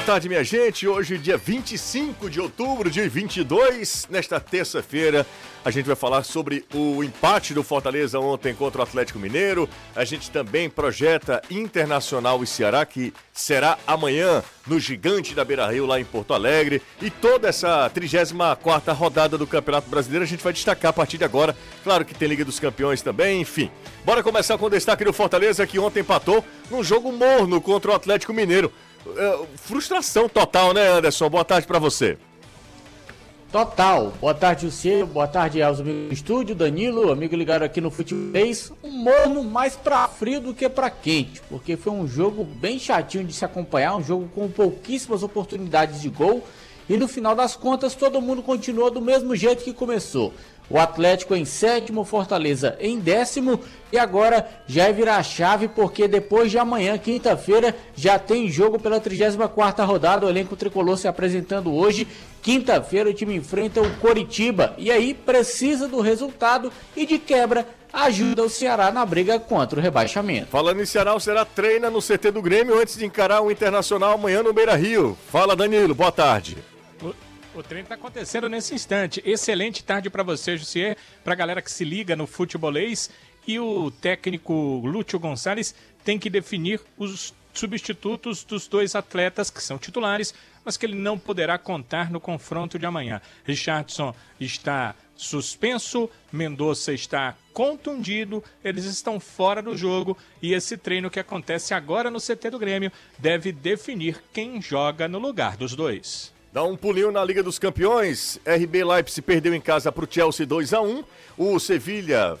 Boa tarde, minha gente. Hoje, dia 25 de outubro de 22, nesta terça-feira, a gente vai falar sobre o empate do Fortaleza ontem contra o Atlético Mineiro. A gente também projeta Internacional e Ceará, que será amanhã no Gigante da Beira Rio, lá em Porto Alegre. E toda essa 34 rodada do Campeonato Brasileiro a gente vai destacar a partir de agora. Claro que tem Liga dos Campeões também, enfim. Bora começar com o destaque do Fortaleza, que ontem empatou num jogo morno contra o Atlético Mineiro. É, frustração total, né, Anderson? Boa tarde para você. Total. Boa tarde, Luciano. Boa tarde aos amigos do estúdio, Danilo, amigo ligado aqui no Futebolês. Um morno mais pra frio do que pra quente, porque foi um jogo bem chatinho de se acompanhar, um jogo com pouquíssimas oportunidades de gol. E no final das contas, todo mundo continuou do mesmo jeito que começou. O Atlético em sétimo, Fortaleza em décimo. E agora já virar a chave, porque depois de amanhã, quinta-feira, já tem jogo pela 34 rodada. O elenco tricolor se apresentando hoje. Quinta-feira o time enfrenta o Coritiba. E aí precisa do resultado e de quebra ajuda o Ceará na briga contra o rebaixamento. Falando em Ceará, o Ceará treina no CT do Grêmio antes de encarar o Internacional amanhã no Beira Rio. Fala, Danilo, boa tarde. O treino está acontecendo nesse instante. Excelente tarde para você, Jussier, para a galera que se liga no futebolês. E o técnico Lúcio Gonçalves tem que definir os substitutos dos dois atletas que são titulares, mas que ele não poderá contar no confronto de amanhã. Richardson está suspenso, Mendonça está contundido, eles estão fora do jogo e esse treino que acontece agora no CT do Grêmio deve definir quem joga no lugar dos dois. Dá um pulinho na Liga dos Campeões. RB Leipzig perdeu em casa para o Chelsea 2 a 1 O Sevilha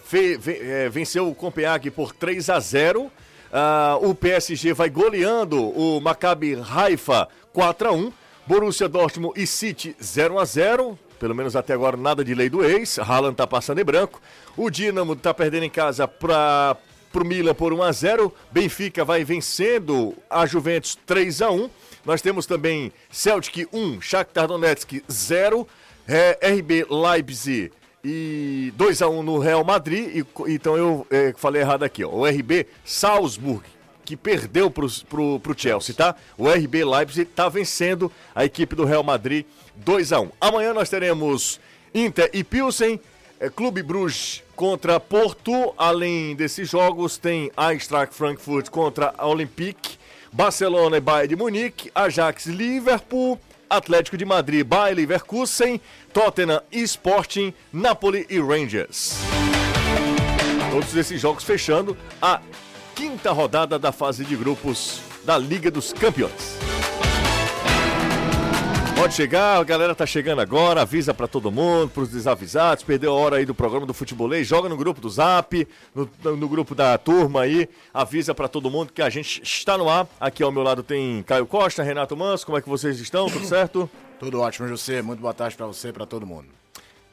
é, venceu o Copenhague por 3 a 0 uh, ah, O PSG vai goleando o Maccabi Haifa 4 a 1 Borussia Dortmund e City 0 a 0 Pelo menos até agora nada de lei do ex. Haaland tá passando em branco. O Dinamo tá perdendo em casa para o Milan por 1 a 0 Benfica vai vencendo a Juventus 3 a 1 nós temos também Celtic 1, Shakhtar Donetsk 0, é, RB Leipzig e 2 a 1 no Real Madrid. E, então eu é, falei errado aqui, ó. O RB Salzburg que perdeu para o Chelsea, tá? O RB Leipzig está vencendo a equipe do Real Madrid 2 a 1. Amanhã nós teremos Inter e Pilsen, é, Clube Bruges contra Porto. Além desses jogos, tem Eintracht Frankfurt contra Olympique Barcelona e Bayern de Munique, Ajax Liverpool, Atlético de Madrid, Bayer Leverkusen, Tottenham e Sporting, Napoli e Rangers. Todos esses jogos fechando a quinta rodada da fase de grupos da Liga dos Campeões. Pode chegar, a galera tá chegando agora, avisa para todo mundo, pros desavisados, perdeu a hora aí do programa do futebolês, joga no grupo do Zap, no, no grupo da turma aí, avisa para todo mundo que a gente está no ar. Aqui ao meu lado tem Caio Costa, Renato Manso, como é que vocês estão? Tudo certo? Tudo ótimo, José. Muito boa tarde para você e para todo mundo.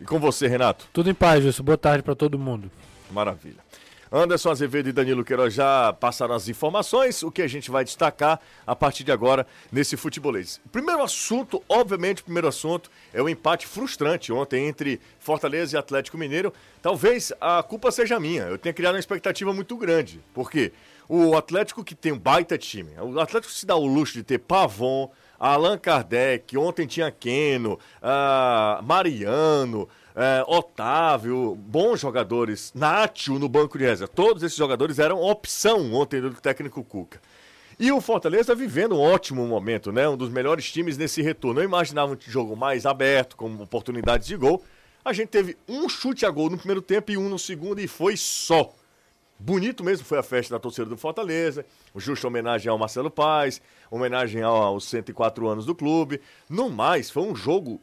E com você, Renato? Tudo em paz, José. Boa tarde para todo mundo. Maravilha. Anderson Azevedo e Danilo Queiroz já passaram as informações, o que a gente vai destacar a partir de agora nesse futebolês. Primeiro assunto, obviamente, primeiro assunto é o empate frustrante ontem entre Fortaleza e Atlético Mineiro. Talvez a culpa seja minha, eu tenho criado uma expectativa muito grande, porque o Atlético que tem um baita time, o Atlético se dá o luxo de ter Pavon, Allan Kardec, ontem tinha Keno, uh, Mariano, é, Otávio, bons jogadores, Nátio no banco de reserva. Todos esses jogadores eram opção ontem do técnico Cuca. E o Fortaleza vivendo um ótimo momento, né? Um dos melhores times nesse retorno. Eu imaginava um jogo mais aberto, com oportunidades de gol. A gente teve um chute a gol no primeiro tempo e um no segundo e foi só. Bonito mesmo foi a festa da torcida do Fortaleza, o justo homenagem ao Marcelo Paz, homenagem aos 104 anos do clube. No mais, foi um jogo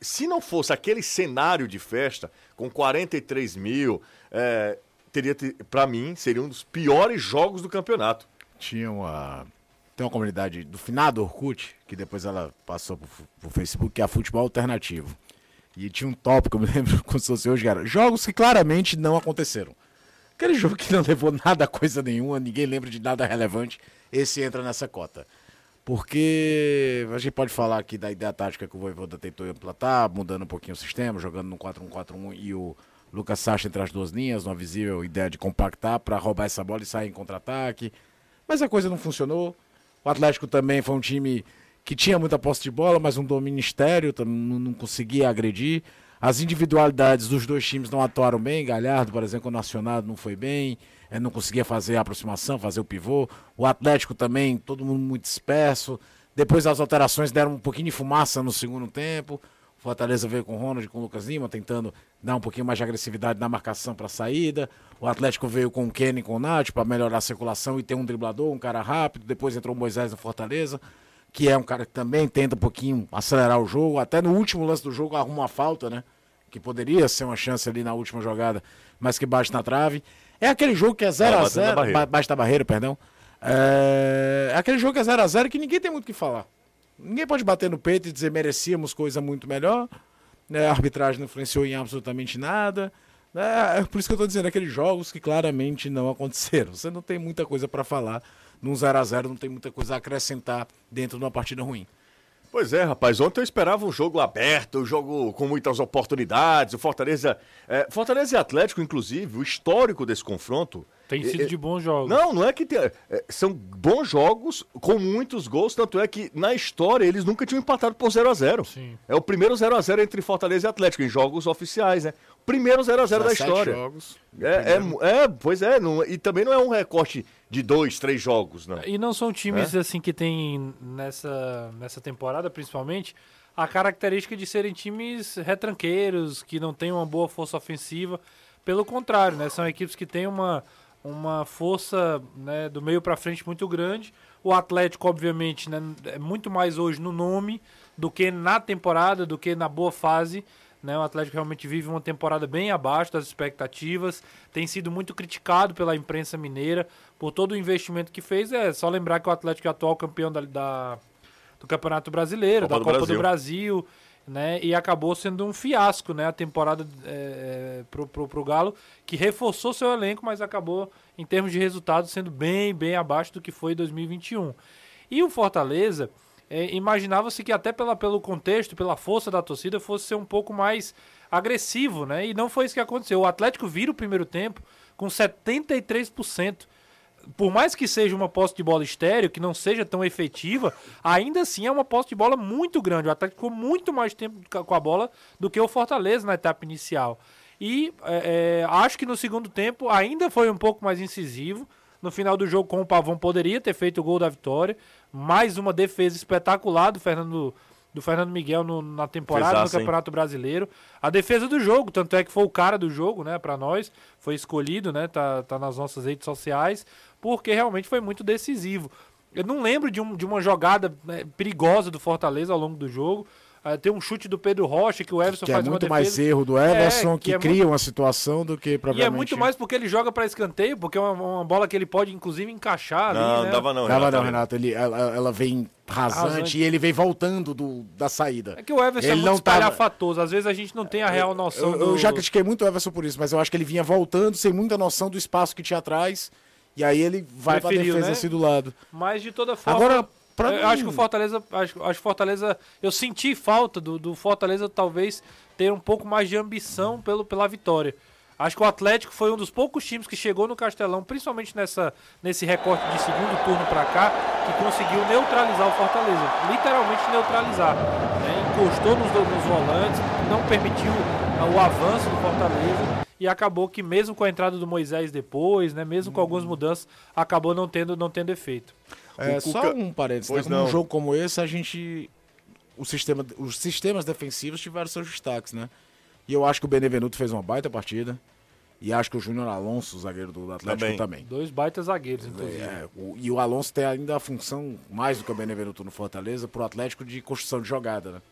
se não fosse aquele cenário de festa, com 43 mil, é, teria, para mim, seria um dos piores jogos do campeonato. Tinha uma. Tem uma comunidade do finado Orkut, que depois ela passou pro, pro Facebook, que é a Futebol Alternativo. E tinha um tópico, eu me lembro como se fosse hoje, cara. Jogos que claramente não aconteceram. Aquele jogo que não levou nada a coisa nenhuma, ninguém lembra de nada relevante, esse entra nessa cota. Porque a gente pode falar aqui da ideia tática que o Voivoda tentou implantar, mudando um pouquinho o sistema, jogando no 4-1-4-1 e o Lucas Sacha entre as duas linhas, uma visível ideia de compactar para roubar essa bola e sair em contra-ataque. Mas a coisa não funcionou. O Atlético também foi um time que tinha muita posse de bola, mas um domínio estéreo, não conseguia agredir. As individualidades dos dois times não atuaram bem. Galhardo, por exemplo, no Nacional não foi bem, eh, não conseguia fazer a aproximação, fazer o pivô. O Atlético também, todo mundo muito disperso. Depois as alterações deram um pouquinho de fumaça no segundo tempo. O Fortaleza veio com o Ronald, com o Lucas Lima, tentando dar um pouquinho mais de agressividade na marcação para a saída. O Atlético veio com o Kenny com o Nath para melhorar a circulação e ter um driblador, um cara rápido. Depois entrou o Moisés no Fortaleza, que é um cara que também tenta um pouquinho acelerar o jogo. Até no último lance do jogo arruma uma falta, né? Que poderia ser uma chance ali na última jogada, mas que bate na trave. É aquele jogo que é 0 a batendo na 0 barreira. Bate perdão. É... é aquele jogo que é 0 a 0 que ninguém tem muito o que falar. Ninguém pode bater no peito e dizer merecíamos coisa muito melhor. né? A arbitragem não influenciou em absolutamente nada. É, é por isso que eu tô dizendo, aqueles jogos que claramente não aconteceram. Você não tem muita coisa para falar num 0 a 0 não tem muita coisa a acrescentar dentro de uma partida ruim. Pois é, rapaz. Ontem eu esperava um jogo aberto, um jogo com muitas oportunidades. O Fortaleza. é, Fortaleza e Atlético, inclusive, o histórico desse confronto. Tem é, sido é, de bons jogos. Não, não é que tem, é, são bons jogos com muitos gols, tanto é que na história eles nunca tinham empatado por 0 a 0 Sim. É o primeiro 0 a 0 entre Fortaleza e Atlético em jogos oficiais, né? Primeiro 0 a 0 da 17 história. jogos. É, é, é, pois é, não- e também não é um recorte de dois, três jogos, não. E não são times É? assim que tem nessa, nessa temporada, principalmente, a característica de serem times retranqueiros, que não têm uma boa força ofensiva. Pelo contrário, né? São equipes que têm uma, uma força né, do meio para frente muito grande. O Atlético, obviamente, né, é muito mais hoje no nome do que na temporada, do que na boa fase. Né? O Atlético realmente vive uma temporada bem abaixo das expectativas. Tem sido muito criticado pela imprensa mineira por todo o investimento que fez. É só lembrar que o Atlético é atual campeão da, da- do Campeonato Brasileiro, Copa da do Copa Brasil. do Brasil, né? E acabou sendo um fiasco, né? A temporada é, pro, pro, pro Galo, que reforçou seu elenco, mas acabou, em termos de resultado, sendo bem, bem abaixo do que foi em 2021. E o Fortaleza, é, imaginava-se que até pela, pelo contexto, pela força da torcida, fosse ser um pouco mais agressivo, né? E não foi isso que aconteceu. O Atlético vira o primeiro tempo com 73%. Por mais que seja uma posse de bola estéreo, que não seja tão efetiva, ainda assim é uma posse de bola muito grande. O Atlético ficou muito mais tempo com a bola do que o Fortaleza na etapa inicial. E é, é, acho que no segundo tempo ainda foi um pouco mais incisivo. No final do jogo, com o Pavão, poderia ter feito o gol da vitória. Mais uma defesa espetacular do Fernando, do Fernando Miguel no- na temporada Fezaço, do hein? Campeonato Brasileiro. A defesa do jogo, tanto é que foi o cara do jogo, né, para nós, foi escolhido, né, tá, tá nas nossas redes sociais, porque realmente foi muito decisivo. Eu não lembro de, um- de uma jogada né, perigosa do Fortaleza ao longo do jogo. Ah, tem um chute do Pedro Rocha que o Everson Que é faz uma muito mais erro do Everson, É, que, que é cria uma situação do que E é provavelmente... muito mais porque ele joga para escanteio, porque é uma, uma bola que ele pode inclusive encaixar ali, Não, né? dava não, Dava não, Renato. Renato. Ele, ela, ela vem rasante, Rasante. e ele vem voltando do, da saída. É que o Everson é Ele muito não tava-. Às vezes a gente não tem a real noção Eu, do... eu já critiquei muito o Everson por isso, mas eu acho que ele vinha voltando sem muita noção do espaço que tinha atrás. E aí ele vai pra Preferiu, defesa né? assim do lado. Mas de toda forma. Agora, pra eu mim- acho que o Fortaleza. Acho, acho Fortaleza. Eu senti falta do, do Fortaleza talvez ter um pouco mais de ambição pelo, pela vitória. Acho que o Atlético foi um dos poucos times que chegou no Castelão, principalmente nessa, nesse recorte de segundo turno pra cá, que conseguiu neutralizar o Fortaleza. Literalmente neutralizar. né? Encostou nos, nos volantes, não permitiu ah, o avanço do Fortaleza e acabou que mesmo com a entrada do Moisés depois, né, mesmo com algumas mudanças, acabou não tendo, não tendo efeito. É, O só Cuca- um parênteses, Pois né? Num não. jogo como esse, a gente. O sistema, os sistemas defensivos tiveram seus destaques, né? E eu acho que o Benevenuto fez uma baita partida. E acho que o Júnior Alonso, o zagueiro do Atlético, Também. também. Dois baitas zagueiros, inclusive. É, o- e o Alonso tem ainda a função, mais do que o Benevenuto no Fortaleza, pro Atlético de construção de jogada, né?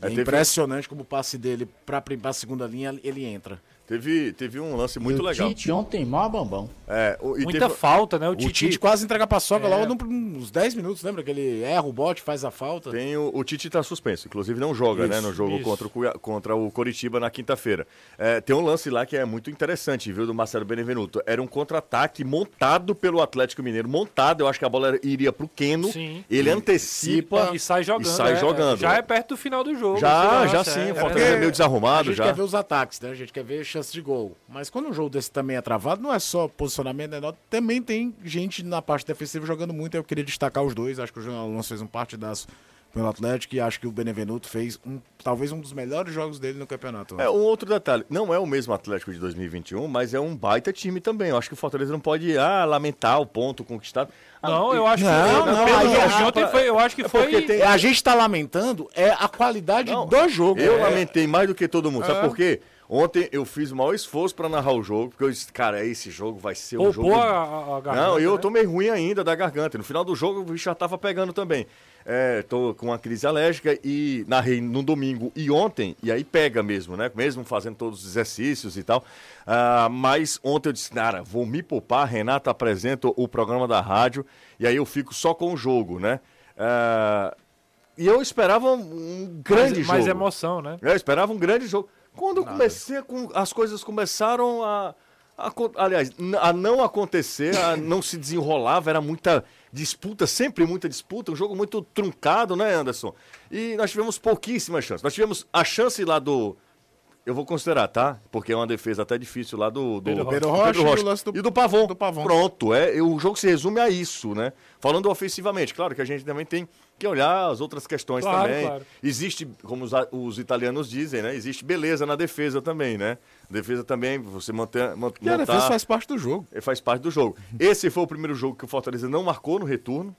É, É, teve- impressionante como o passe dele pra, prim- pra segunda linha, ele entra. Teve, teve um lance muito e o legal. Tite ontem, mó bambão. É, o- e Muita teve- falta, né? O, O Tite, Tite quase entrega a paçoca É. logo num- nos 10 minutos, lembra? Que ele erra o bote, faz a falta. Tem o, o Tite tá suspenso, inclusive não joga, né, Isso, no jogo isso. contra o, contra o Coritiba na quinta-feira. É, tem um lance lá que é muito interessante, viu, do Marcelo Benevenuto. Era um contra-ataque montado pelo Atlético Mineiro, montado, eu acho que a bola iria pro Keno. Sim. Ele antecipa e sai jogando. e sai é, jogando. Já é perto do final do jogo. Já, já lance, sim, é, o é Fortaleza é meio A desarrumado gente já. quer ver os ataques, né? A gente quer ver chance de gol. Mas quando um jogo desse também é travado, não é só posicionamento, né? Não, Também tem gente na parte defensiva jogando muito. Eu queria destacar os dois. Acho que o Júnior Alonso fez um partidaço pelo Atlético e acho que o Benevenuto fez um, talvez um dos melhores jogos dele no campeonato. É, um outro detalhe, não é o mesmo Atlético de 2021, mas é um baita time também. Eu acho que o Fortaleza não pode ah, lamentar o ponto conquistado. Ah, Não, eu acho que Não, pelo não, jogo aí de é- ontem foi, eu acho que é foi tem- É, a gente tá lamentando é a qualidade Não, do jogo. Eu É. lamentei mais do que todo mundo. Sabe por quê? Ontem eu fiz o maior esforço pra narrar o jogo, porque eu disse, cara, esse jogo vai ser um jogo. poupou a, a, a garganta, Não, eu né? tô meio ruim ainda da garganta. No final do jogo o já tava pegando também. É, tô com uma crise alérgica e narrei no domingo e ontem, e aí pega mesmo, né? Mesmo fazendo todos os exercícios e tal. Ah, mas ontem eu disse, cara, vou me poupar, Renata apresenta o programa da rádio, e aí eu fico só com o jogo, né? Ah, e eu esperava um grande mais, jogo. mais emoção, né? Eu esperava um grande jogo. Quando eu comecei, as coisas começaram a, a aliás, a não acontecer, a não se desenrolava, era muita disputa, sempre muita disputa, um jogo muito truncado, né, Anderson? E nós tivemos pouquíssimas chances. Nós tivemos a chance lá do. Eu vou considerar, tá? Porque é uma defesa até difícil lá do. do Pedro Pedro do Rocha e o lance do- e do Pavon. do Pavon. Pronto, é, o jogo se resume a isso, né? Falando ofensivamente, claro que a gente também tem que olhar as outras questões Claro, também. claro. Existe, como os, os italianos dizem, né? Existe beleza na defesa também, né? Defesa também, você manter, man- E a montar, defesa faz parte do jogo. eh, faz parte do jogo. Esse foi o primeiro jogo que o Fortaleza não marcou no retorno,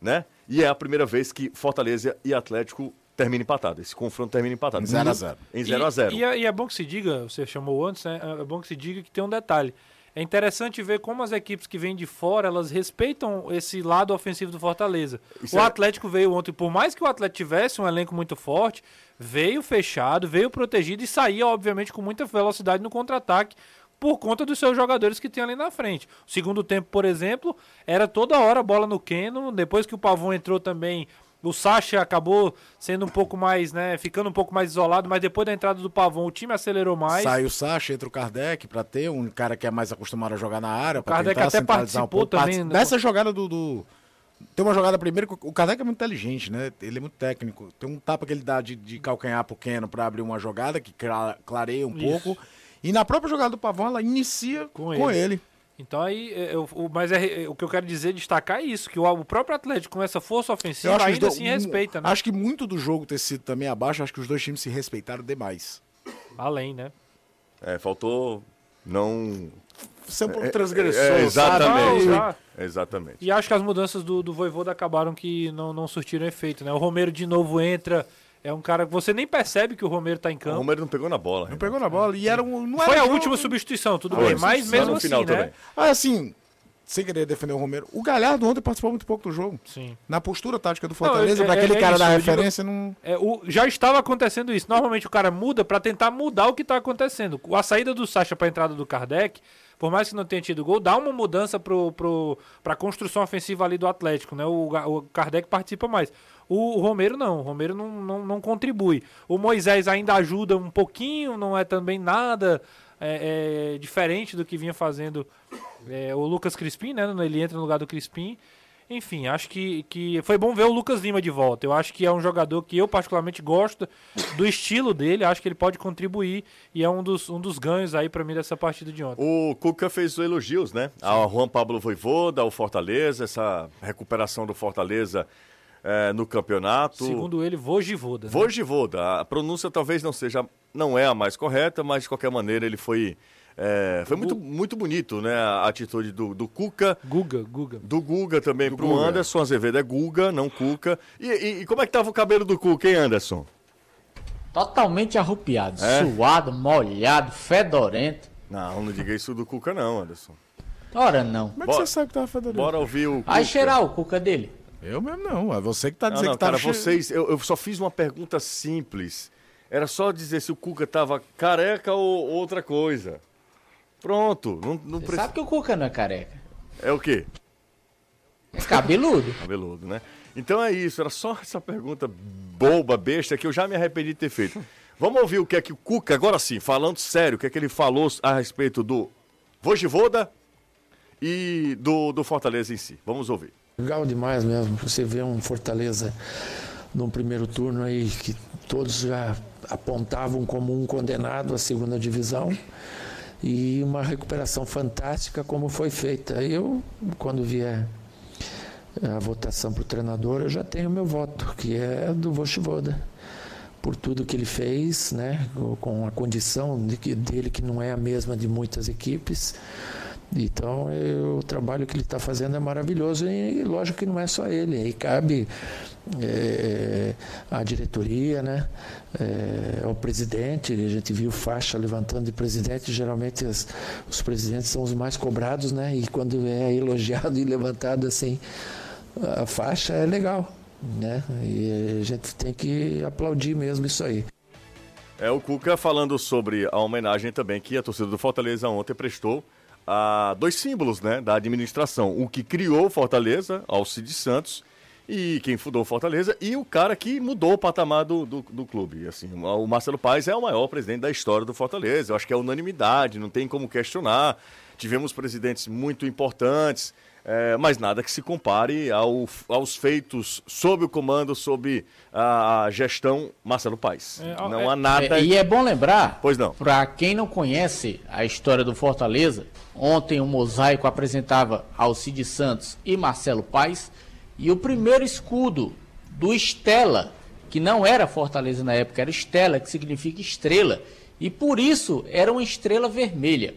né? E é a primeira vez que Fortaleza e Atlético terminam empatado. Esse confronto termina empatado. Em 0 a 0. Em 0 a 0 E, e é, e é bom que se diga, você chamou antes, né? É bom que se diga que tem um detalhe. É interessante ver como as equipes que vêm de fora, elas respeitam esse lado ofensivo do Fortaleza. Isso o é- Atlético veio ontem, por mais que o Atlético tivesse um elenco muito forte, veio fechado, veio protegido e saía, obviamente, com muita velocidade no contra-ataque por conta dos seus jogadores que tem ali na frente. O segundo tempo, por exemplo, era toda hora bola no Keno, depois que o Pavon entrou também, o Sacha acabou sendo um pouco mais, né, ficando um pouco mais isolado, mas depois da entrada do Pavon, o time acelerou mais. Sai o Sacha, entra o Kardec pra ter um cara que é mais acostumado a jogar na área. pra Kardec tentar até centralizar um participou pouco. também, né? Nessa jogada do, do- Tem uma jogada primeiro que o Kardec é muito inteligente, né? Ele é muito técnico. Tem um tapa que ele dá de, de calcanhar pro Keno pra abrir uma jogada que cla- clareia um Isso. pouco. E na própria jogada do Pavão, ela inicia Com com, ele. ele. Então aí, é, eu- mas é, é, o que eu quero dizer, destacar é isso, que o, o próprio Atlético com essa força ofensiva ainda dois- assim respeita, né? Acho que muito do jogo ter sido também abaixo, acho que os dois times se respeitaram demais. Além, né? É, faltou não. É um pouco É, transgressor, é, exatamente. sabe? Exatamente. E acho que as mudanças do, do Voivoda acabaram que não, não surtiram efeito, né? O Romero de novo entra, é um cara que você nem percebe que o Romero tá em O campo. Romero não pegou na bola. Não pegou na bola e era um. Não Foi era a jogo- última substituição, tudo Foi, bem, mas mesmo no assim, final né? também. Ah, assim, sem querer defender o Romero, o Galhardo ontem participou muito pouco do jogo. Sim. Na postura tática do Fortaleza, é- pra é- aquele é cara isso, da eu digo- referência, não. É, o, já estava acontecendo isso. Normalmente o cara muda pra tentar mudar o que tá acontecendo. A saída do Sacha pra entrada do Kardec, por mais que não tenha tido gol, dá uma mudança pro, pro, pra construção ofensiva ali do Atlético, né? O, o Kardec participa mais. O, o Romero não, o Romero não, não, não contribui. O Moisés ainda ajuda um pouquinho, não é também nada é, é, diferente do que vinha fazendo é, o Lucas Crispim, né? Ele entra no lugar do Crispim. Enfim, acho que, que foi bom ver o Lucas Lima de volta. Eu acho que é um jogador que eu particularmente gosto do estilo dele, acho que ele pode contribuir e é um dos, um dos ganhos aí pra mim dessa partida de ontem. O Cuca fez elogios, né? Ao Juan Pablo Voivoda, ao Fortaleza, essa recuperação do Fortaleza eh, no campeonato. Segundo ele, Vogivoda. né? Voivoda, a pronúncia talvez não seja, não é a mais correta, mas de qualquer maneira ele foi, eh, foi muito, muito bonito, né? A atitude do, do Cuca, Guga, Guga. do Guga também pro Guga. Anderson Azevedo é Guga, não Cuca. E, e- e como é que tava o cabelo do Cuca, hein, Anderson? Totalmente arrupiado, É? suado, molhado, fedorento. Não, não diga isso do Cuca não, Anderson. Ora não. Como é que Bora- você sabe que tava fedorento? Bora ouvir o Cuca. Vai cheirar o cuca dele. Eu mesmo não, é você que tá Não, dizendo não, que tava cara, cheio- vocês, eu, eu só fiz uma pergunta simples. Era só dizer se o Cuca tava careca ou outra coisa. Pronto, não, não Você precisa. sabe que o cuca não é careca. É o quê? É cabeludo. Cabeludo, né? Então é isso, era só essa pergunta boba, besta, que eu já me arrependi de ter feito. Vamos ouvir o que é que o Cuca, agora sim, falando sério, o que é que ele falou a respeito do Vojivoda e do, do Fortaleza em si. Vamos ouvir. Legal demais mesmo. Você vê um Fortaleza no primeiro turno aí que todos já apontavam como um condenado à segunda divisão e uma recuperação fantástica como foi feita. Eu, quando vier a votação para o treinador, eu já tenho meu voto, que é do Vochivoda. Por tudo que ele fez, né, com a condição de que, dele que não é a mesma de muitas equipes. Então, eu, o trabalho que ele está fazendo é maravilhoso e, lógico que não é só ele. Aí cabe é, a diretoria, né, é, o presidente. A gente viu faixa levantando de presidente. Geralmente as, os presidentes são os mais cobrados, né? E quando é elogiado e levantado assim a faixa é legal, né? E a gente tem que aplaudir mesmo isso aí. É o Cuca falando sobre a homenagem também que a torcida do Fortaleza ontem prestou a dois símbolos, né, da administração, o que criou Fortaleza, Alcide Santos, e quem fundou Fortaleza, e o cara que mudou o patamar do, do, do, clube. Assim, o Marcelo Paes é o maior presidente da história do Fortaleza. Eu acho que é unanimidade, não tem como questionar. Tivemos presidentes muito importantes, é, mas nada que se compare ao, aos feitos sob o comando, sob a gestão Marcelo Paes. É, não é, há nada. É, e é bom lembrar, pois não. Para quem não conhece a história do Fortaleza, ontem o mosaico apresentava Alcide Santos e Marcelo Paes, e o primeiro escudo do Estela, que não era Fortaleza na época, era Estela, que significa estrela, e por isso era uma estrela vermelha.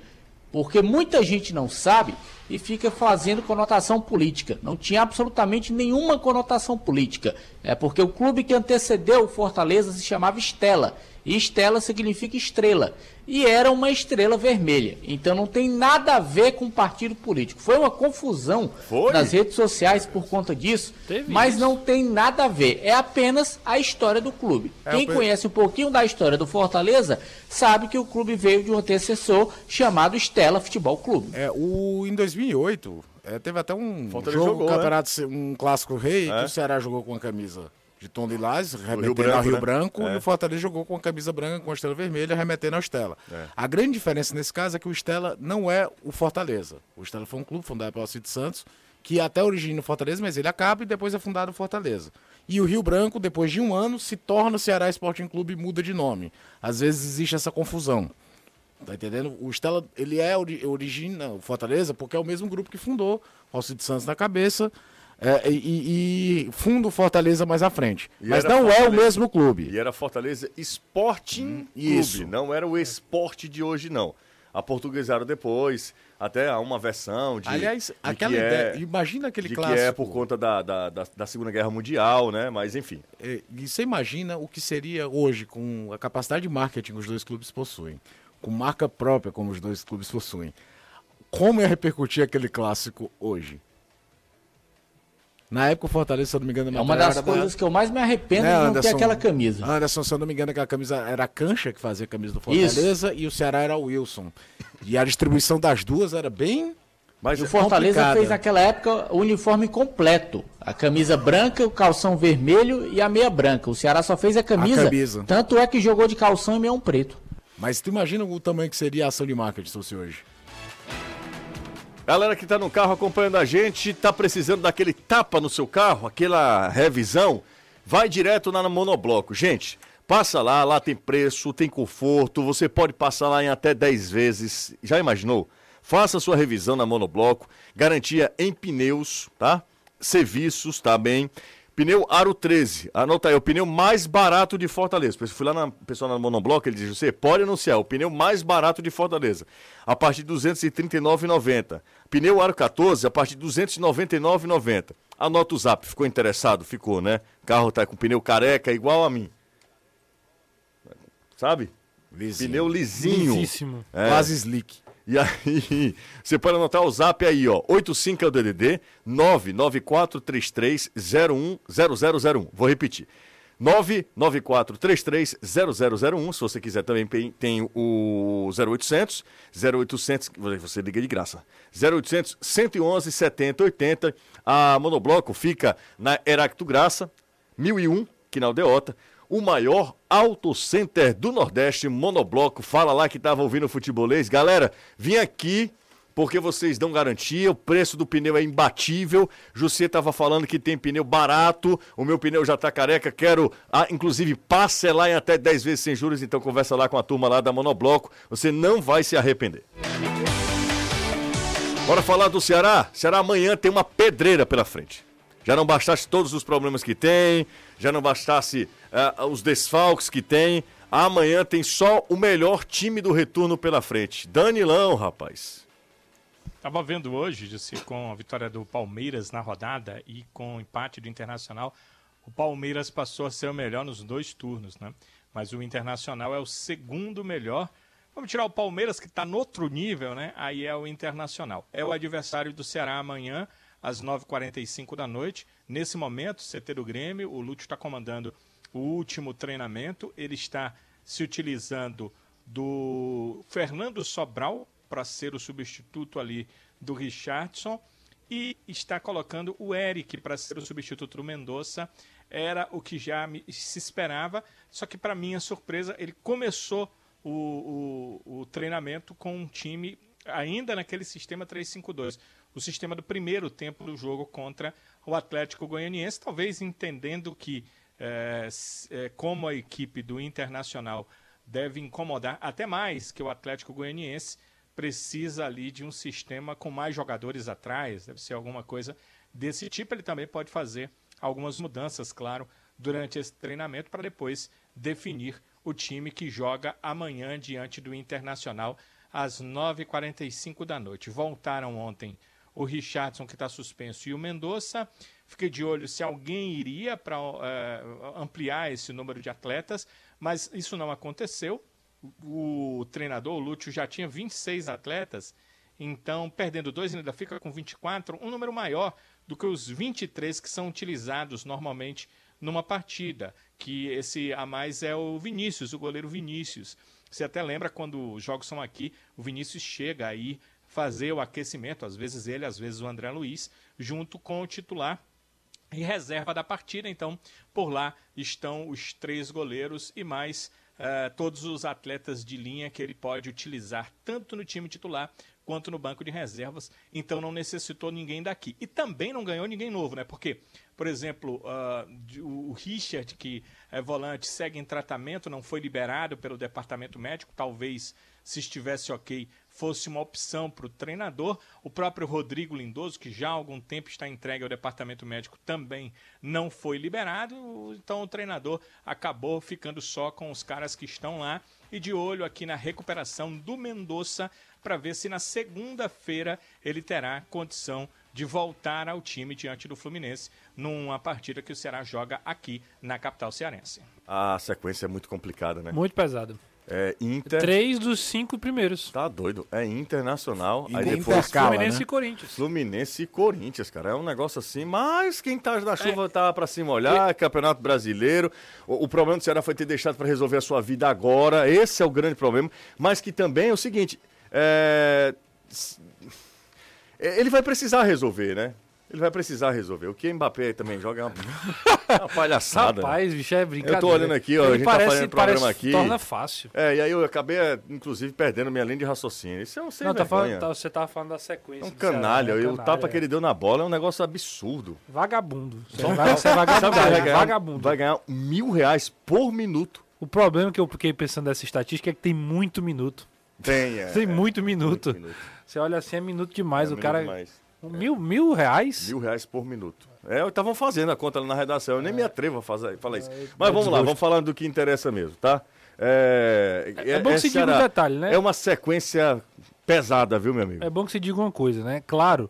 Porque muita gente não sabe e fica fazendo conotação política. Não tinha absolutamente nenhuma conotação política. É porque o clube que antecedeu o Fortaleza se chamava Estela. E Estela significa estrela. E era uma estrela vermelha. Então não tem nada a ver com partido político. Foi uma confusão Foi? nas redes sociais por conta disso, Teve mas isso. não tem nada a ver. É apenas a história do clube. É, Quem conhece um pouquinho da história do Fortaleza sabe que o clube veio de um antecessor chamado Estela Futebol Clube. É, o, em 2008, é, teve até um Fortaleza jogo, jogou, campeonato, né? um clássico rei, é? que o Ceará jogou com a camisa de tom lilás, remetendo Rio Branco, ao Rio né? Branco, é. e o Fortaleza jogou com a camisa branca com a estrela vermelha, remetendo ao Estela. É. A grande diferença nesse caso é que o Estela não é o Fortaleza. O Estela foi um clube fundado pelo Cid Santos, que até origina o Fortaleza, mas ele acaba e depois é fundado o Fortaleza. E o Rio Branco, depois de um ano, se torna o Ceará Sporting Clube e muda de nome. Às vezes existe essa confusão. Tá entendendo? O Estela, ele é origina o Fortaleza porque é o mesmo grupo que fundou, o Alcide Santos na cabeça, é, e, e fundo Fortaleza mais à frente. E Mas não Fortaleza, é o mesmo clube. E era Fortaleza Sporting hum, Clube, não era o esporte de hoje, não. A portuguesaram depois, até há uma versão de. Aliás, de aquela ideia. É, imagina aquele de clássico. Que é por conta da, da, da, da, Segunda Guerra Mundial, né? Mas enfim. É, e você imagina o que seria hoje com a capacidade de marketing que os dois clubes possuem, com marca própria como os dois clubes possuem. Como ia repercutir aquele clássico hoje? Na época o Fortaleza, se eu não me engano, é uma das coisas da... que eu mais me arrependo né, de não ter aquela camisa. Anderson, se eu não me engano, aquela camisa era a Cancha que fazia a camisa do Fortaleza Isso. e o Ceará era o Wilson. E a distribuição das duas era bem mas o Fortaleza complicada. fez naquela época o uniforme completo. A camisa branca, o calção vermelho e a meia branca. O Ceará só fez a camisa. A camisa. Tanto é que jogou de calção e meião preto. Mas tu imagina o tamanho que seria a ação de marketing se fosse hoje? Galera que está no carro acompanhando a gente, está precisando daquele tapa no seu carro, aquela revisão, vai direto na Monobloco. Gente, passa lá, lá tem preço, tem conforto, você pode passar lá em até 10 vezes. Já imaginou? Faça sua revisão na Monobloco, garantia em pneus, tá? Serviços. Tá Pneu Aro 13. Anota aí, o pneu mais barato de Fortaleza. Eu fui lá na pessoa na Monobloco, ele disse: você pode anunciar, o pneu mais barato de Fortaleza. A partir de R$ 239,90. Pneu Aro 14, a partir de R$ 299,90. Anota o zap, ficou interessado? Ficou, né? O carro tá com pneu careca, igual a mim. Sabe? Lisinho. Pneu lisinho. Lisíssimo. É. Quase slick. E aí, você pode anotar o zap aí, ó. 85 é o DDD 99433010001. Vou repetir. 994330001. Se você quiser também tem o 0800 0800, você liga de graça. 0800 111 70 80. A Monobloco fica na Heracto Graça, 1001, que na Aldeota o maior auto center do Nordeste, monobloco. Fala lá que estava ouvindo o futebolês. Galera, vim aqui porque vocês dão garantia, o preço do pneu é imbatível. José estava falando que tem pneu barato, o meu pneu já está careca, quero ah, inclusive parcelar em até 10 vezes sem juros, então conversa lá com a turma lá da Monobloco, você não vai se arrepender. Bora falar do Ceará? Ceará amanhã tem uma pedreira pela frente. Já não bastasse todos os problemas que tem, já não bastasse uh, os desfalques que tem. Amanhã tem só o melhor time do retorno pela frente. Danilão, rapaz. Tava vendo hoje, disse, com a vitória do Palmeiras na rodada e com o empate do Internacional, o Palmeiras passou a ser o melhor nos dois turnos, né? Mas o Internacional é o segundo melhor. Vamos tirar o Palmeiras, que está no outro nível, né? Aí é o Internacional. É o adversário do Ceará amanhã, às 9h45 da noite. Nesse momento, CT do Grêmio, o Lúcio está comandando o último treinamento. Ele está se utilizando do Fernando Sobral, para ser o substituto ali do Richardson e está colocando o Eric para ser o substituto do Mendonça. Era o que já me, se esperava, só que para minha surpresa ele começou o, o, o treinamento com um time ainda naquele sistema 3-5-2, o sistema do primeiro tempo do jogo contra o Atlético Goianiense, talvez entendendo que é, é, como a equipe do Internacional deve incomodar até mais que o Atlético Goianiense, precisa ali de um sistema com mais jogadores atrás, deve ser alguma coisa desse tipo. Ele também pode fazer algumas mudanças, claro, durante esse treinamento para depois definir o time que joga amanhã diante do Internacional às 9h45 da noite. Voltaram ontem o Richardson, que está suspenso, e o Mendonça. Fiquei de olho se alguém iria para uh, eh, ampliar esse número de atletas, mas isso não aconteceu o treinador, o Lúcio, já tinha 26 atletas, então perdendo dois ainda fica com 24, um número maior do que os 23 que são utilizados normalmente numa partida, que esse a mais é o Vinícius, o goleiro Vinícius. Você até lembra quando os jogos são aqui, o Vinícius chega aí fazer o aquecimento, às vezes ele, às vezes o André Luiz, junto com o titular e reserva da partida. Então, por lá estão os três goleiros e mais uh, todos os atletas de linha que ele pode utilizar, tanto no time titular quanto no banco de reservas. Então não necessitou ninguém daqui. E também não ganhou ninguém novo, né? Porque, por exemplo, uh, o Richard, que é volante, segue em tratamento, não foi liberado pelo departamento médico, talvez se estivesse ok, fosse uma opção para o treinador. O próprio Rodrigo Lindoso, que já há algum tempo está entregue ao departamento médico, também não foi liberado. Então o treinador acabou ficando só com os caras que estão lá e de olho aqui na recuperação do Mendonça para ver se na segunda-feira ele terá condição de voltar ao time diante do Fluminense numa partida que o Ceará joga aqui na capital cearense. A sequência é muito complicada, né? Muito pesado. É Inter. Três dos cinco primeiros. Tá doido. É Internacional. E aí depois intercala, Fluminense né? e Corinthians. Fluminense e Corinthians, cara. É um negócio assim. Mas quem tá da chuva tá pra se molhar. é Campeonato Brasileiro. O, o problema do Ceará foi ter deixado pra resolver a sua vida agora. Esse é o grande problema. Mas que também é o seguinte. É... s- Ele vai precisar resolver, né? Ele vai precisar resolver. O que Mbappé também joga é uma, é uma palhaçada. né? Rapaz, bicho, é brincadeira. Eu tô olhando aqui, ó, a gente tá parece, fazendo programa parece, aqui. torna fácil. É, e aí eu acabei, é, inclusive, perdendo minha linha de raciocínio. Isso é um sem Não, tá falando, tá- você tava falando da sequência. É um Ceará, canalha. né? E o tapa é. que ele deu na bola é um negócio absurdo. Vagabundo. Você Só vai, você é vagabundo. vai ganhar, vagabundo. vai ganhar mil reais por minuto. O problema que eu fiquei pensando dessa estatística é que tem muito minuto. Tem, é. Tem é, muito minuto. muito minuto. Você olha assim, é minuto demais. É, o cara. minuto mais. Um Mil, mil reais? Mil reais por minuto. É, estavam fazendo a conta na redação. Eu nem me atrevo a fazer, falar isso. É, Mas é vamos lá, vamos falando do que interessa mesmo, tá? É, É bom que se diga um detalhe, né? É uma sequência pesada, viu, meu amigo? É bom que se diga uma coisa, né? Claro,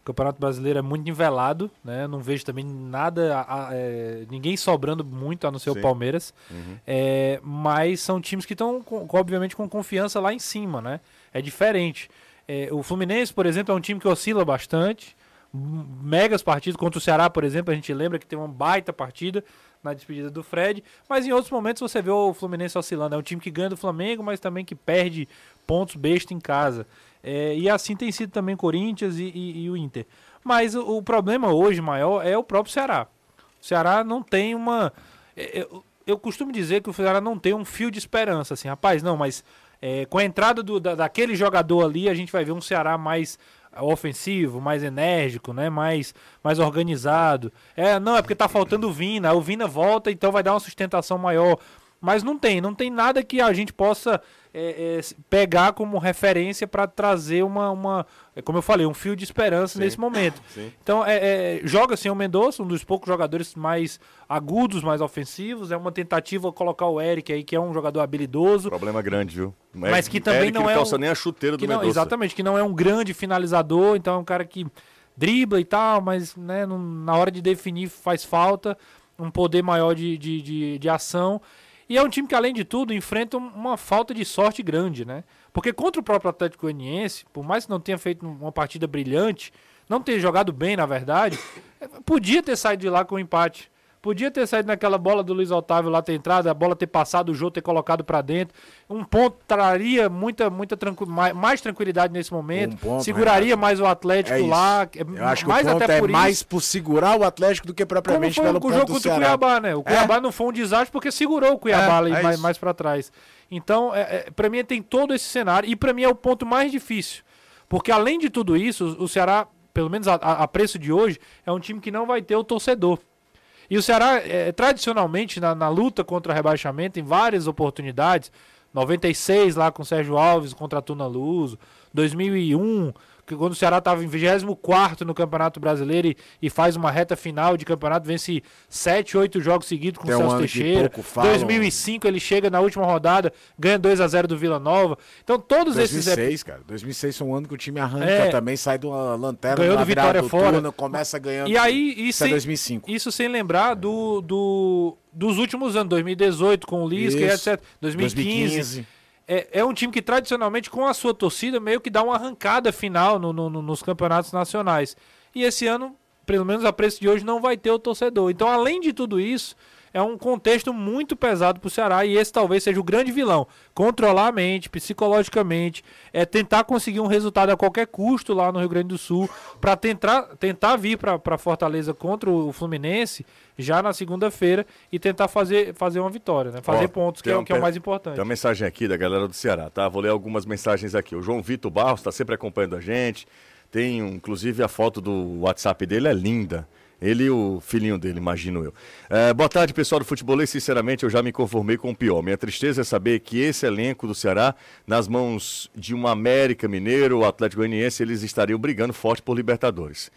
o Campeonato Brasileiro é muito nivelado, né? Não vejo também nada, a- a- é, ninguém sobrando muito, a não ser Sim. o Palmeiras. Uhum. É, mas são times que estão, obviamente, com confiança lá em cima, né? É diferente. É, o Fluminense, por exemplo, é um time que oscila bastante. Megas partidas contra o Ceará, por exemplo, a gente lembra que tem uma baita partida na despedida do Fred, mas em outros momentos você vê o Fluminense oscilando. É um time que ganha do Flamengo, mas também que perde pontos besta em casa. É, e assim tem sido também Corinthians e, e- e o Inter. Mas o, o problema hoje maior é o próprio Ceará. O Ceará não tem uma. é, Eu, eu costumo dizer que o Ceará não tem um fio de esperança, assim, rapaz, não, mas é, com a entrada do, da- daquele jogador ali, a gente vai ver um Ceará mais ofensivo, mais enérgico, né? Mais, mais organizado. É, não, é porque tá faltando o Vina. O Vina volta, então vai dar uma sustentação maior. Mas não tem, não tem nada que a gente possa é, é, pegar como referência para trazer uma, uma, é, como eu falei, um fio de esperança Sim. nesse momento. Sim. Então, é, é, joga sem o Mendonça, um dos poucos jogadores mais agudos, mais ofensivos. É uma tentativa colocar o Eric aí, que é um jogador habilidoso. Problema grande, viu? Mas que também Eric não é calça um- nem a chuteira do não, Mendonça. exatamente, que não é um grande finalizador, então é um cara que dribla e tal, mas né, não- na hora de definir faz falta, um poder maior de, de, de, de ação. E é um time que, além de tudo, enfrenta um- uma falta de sorte grande, né? Porque contra o próprio Atlético Goianiense, por mais que não tenha feito uma partida brilhante, não ter jogado bem, na verdade, eh, podia ter saído de lá com um empate. Podia ter saído naquela bola do Luiz Otávio lá ter entrado, a bola ter passado, o jogo ter colocado pra dentro. Um ponto traria muita, muita tranqui mais, mais tranquilidade nesse momento. Um ponto, seguraria Renato. mais o Atlético É lá. Eu acho que mais o ponto até é por mais por segurar o Atlético do que Como propriamente foi pelo o ponto jogo contra o. Cuiabá, né? O Cuiabá não foi um desastre porque segurou o Cuiabá É, ali é mais, mais para trás. Então, é, é, para mim tem todo esse cenário e para mim é o ponto mais difícil. Porque além de tudo isso, o Ceará, pelo menos a- a preço de hoje, é um time que não vai ter o torcedor. E o Ceará, é, tradicionalmente, na, na luta contra o rebaixamento, em várias oportunidades, 96 lá com o Sérgio Alves contra a Tuna Luso, 2001, que quando o Ceará estava em 24 no Campeonato Brasileiro e, e faz uma reta final de campeonato, vence 7, 8 jogos seguidos com Tem o um Celso que Teixeira. falam. 2005 ele chega na última rodada, ganha 2 a 0 do Vila Nova. Então todos esses 2006, cara. 2006 foi um ano que o time arranca É. também, sai de uma lanterna Ganhou do Vitória do fora. turno, começa ganhando. E aí, e Isso é sem- 2005. Isso sem lembrar do, do- dos últimos anos, 2018 com o Lisca e Isso. etc. 2015. 2015. É, é um time que tradicionalmente, com a sua torcida, meio que dá uma arrancada final no- no- no- nos campeonatos nacionais. E esse ano, pelo menos a preço de hoje, não vai ter o torcedor. Então, além de tudo isso, é um contexto muito pesado para o Ceará e esse talvez seja o grande vilão. Controlar a mente, psicologicamente, é tentar conseguir um resultado a qualquer custo lá no Rio Grande do Sul, para tentar, tentar vir para Fortaleza contra o Fluminense já na segunda-feira e tentar fazer, fazer uma vitória, né? fazer Ó, pontos, que é, uma o- que é o mais importante. Tem uma mensagem aqui da galera do Ceará, tá? Vou ler algumas mensagens aqui. O João Vitor Barros está sempre acompanhando a gente. Tem, um- inclusive, a foto do WhatsApp dele é linda. Ele e o filhinho dele, imagino eu. É, boa tarde, pessoal do Futebolês. Sinceramente, eu já me conformei com o pior. Minha tristeza é saber que esse elenco do Ceará, nas mãos de um América Mineiro ou Atlético Goianiense, eles estariam brigando forte por Libertadores.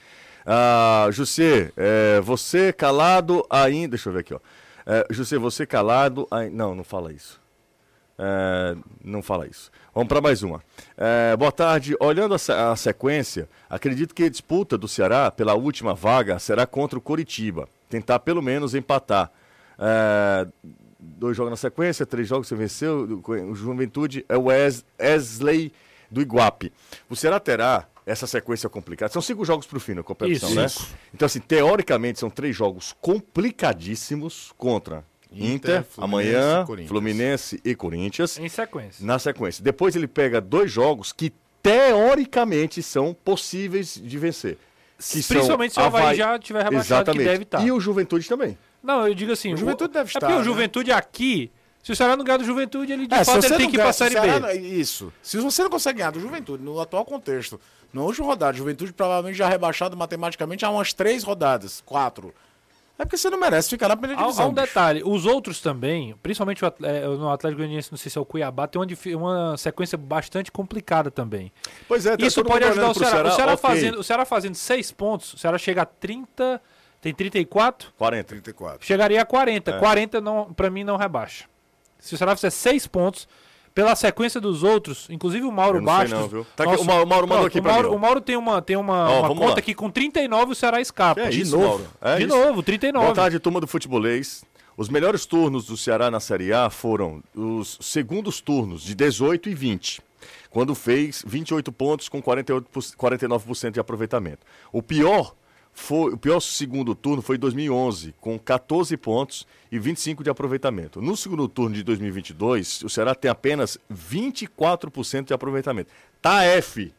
Ah, José, é, você calado ainda. Deixa eu ver aqui, ó. É, José, você calado. ai- Não, não fala isso. É, não fala isso. Vamos para mais uma. É, boa tarde. Olhando a, a sequência, acredito que a disputa do Ceará pela última vaga será contra o Coritiba. Tentar pelo menos empatar. É, dois jogos na sequência, três jogos você venceu. O Juventude é o Wes- Wesley do Iguape. O Ceará terá essa sequência complicada. São cinco jogos para o fim na competição, Isso, né? isso. Então, assim, teoricamente, são três jogos complicadíssimos contra Inter, Inter, Fluminense amanhã, e Corinthians. Fluminense e Corinthians. Em sequência. Na sequência. Depois ele pega dois jogos que teoricamente são possíveis de vencer. Que são Principalmente se o Havaí já tiver rebaixado, que Exatamente. deve estar. E o Juventude também. Não, eu digo assim... O Juventude deve É estar, porque o né? Juventude aqui... Se o Ceará não ganhar do Juventude, ele de É, fato você ele tem que ir Série se o B. Ceará- Isso. Se você não consegue ganhar do Juventude no atual contexto, na última rodada, Juventude provavelmente já rebaixado matematicamente há umas três rodadas, quatro. É porque você não merece ficar na primeira Há, divisão. há um bicho. detalhe, os outros também, principalmente o Atl- é, no Atlético Goianiense, não sei se é o Cuiabá, tem uma, uma sequência bastante complicada também. Pois é, tá Isso pode ajudar o pro Ceará. O Ceará, ok. fazendo, o Ceará fazendo seis pontos, o Ceará chega a 30, tem 34, 40. 34. chegaria a 40. É. 40 não, pra mim não rebaixa. Se o Ceará fizer seis pontos, pela sequência dos outros, inclusive o Mauro Bastos. não, viu? Tá aqui, o Mauro- o Mauro mandou aqui o Mauro, mim. O Mauro tem uma, tem uma, Ó, uma conta lá. que com 39 o Ceará escapa. É de isso, novo. Mauro. É de isso. novo, 39. Boa tarde, turma do Futebolês. Os melhores turnos do Ceará na Série A foram os segundos turnos, de 18 e 20, quando fez 28 pontos com 48, 49% de aproveitamento. O pior, foi, o pior segundo turno foi em 2011, com 14 pontos e 25% de aproveitamento. No segundo turno de 2022, o Ceará tem apenas 24% de aproveitamento. Tá F.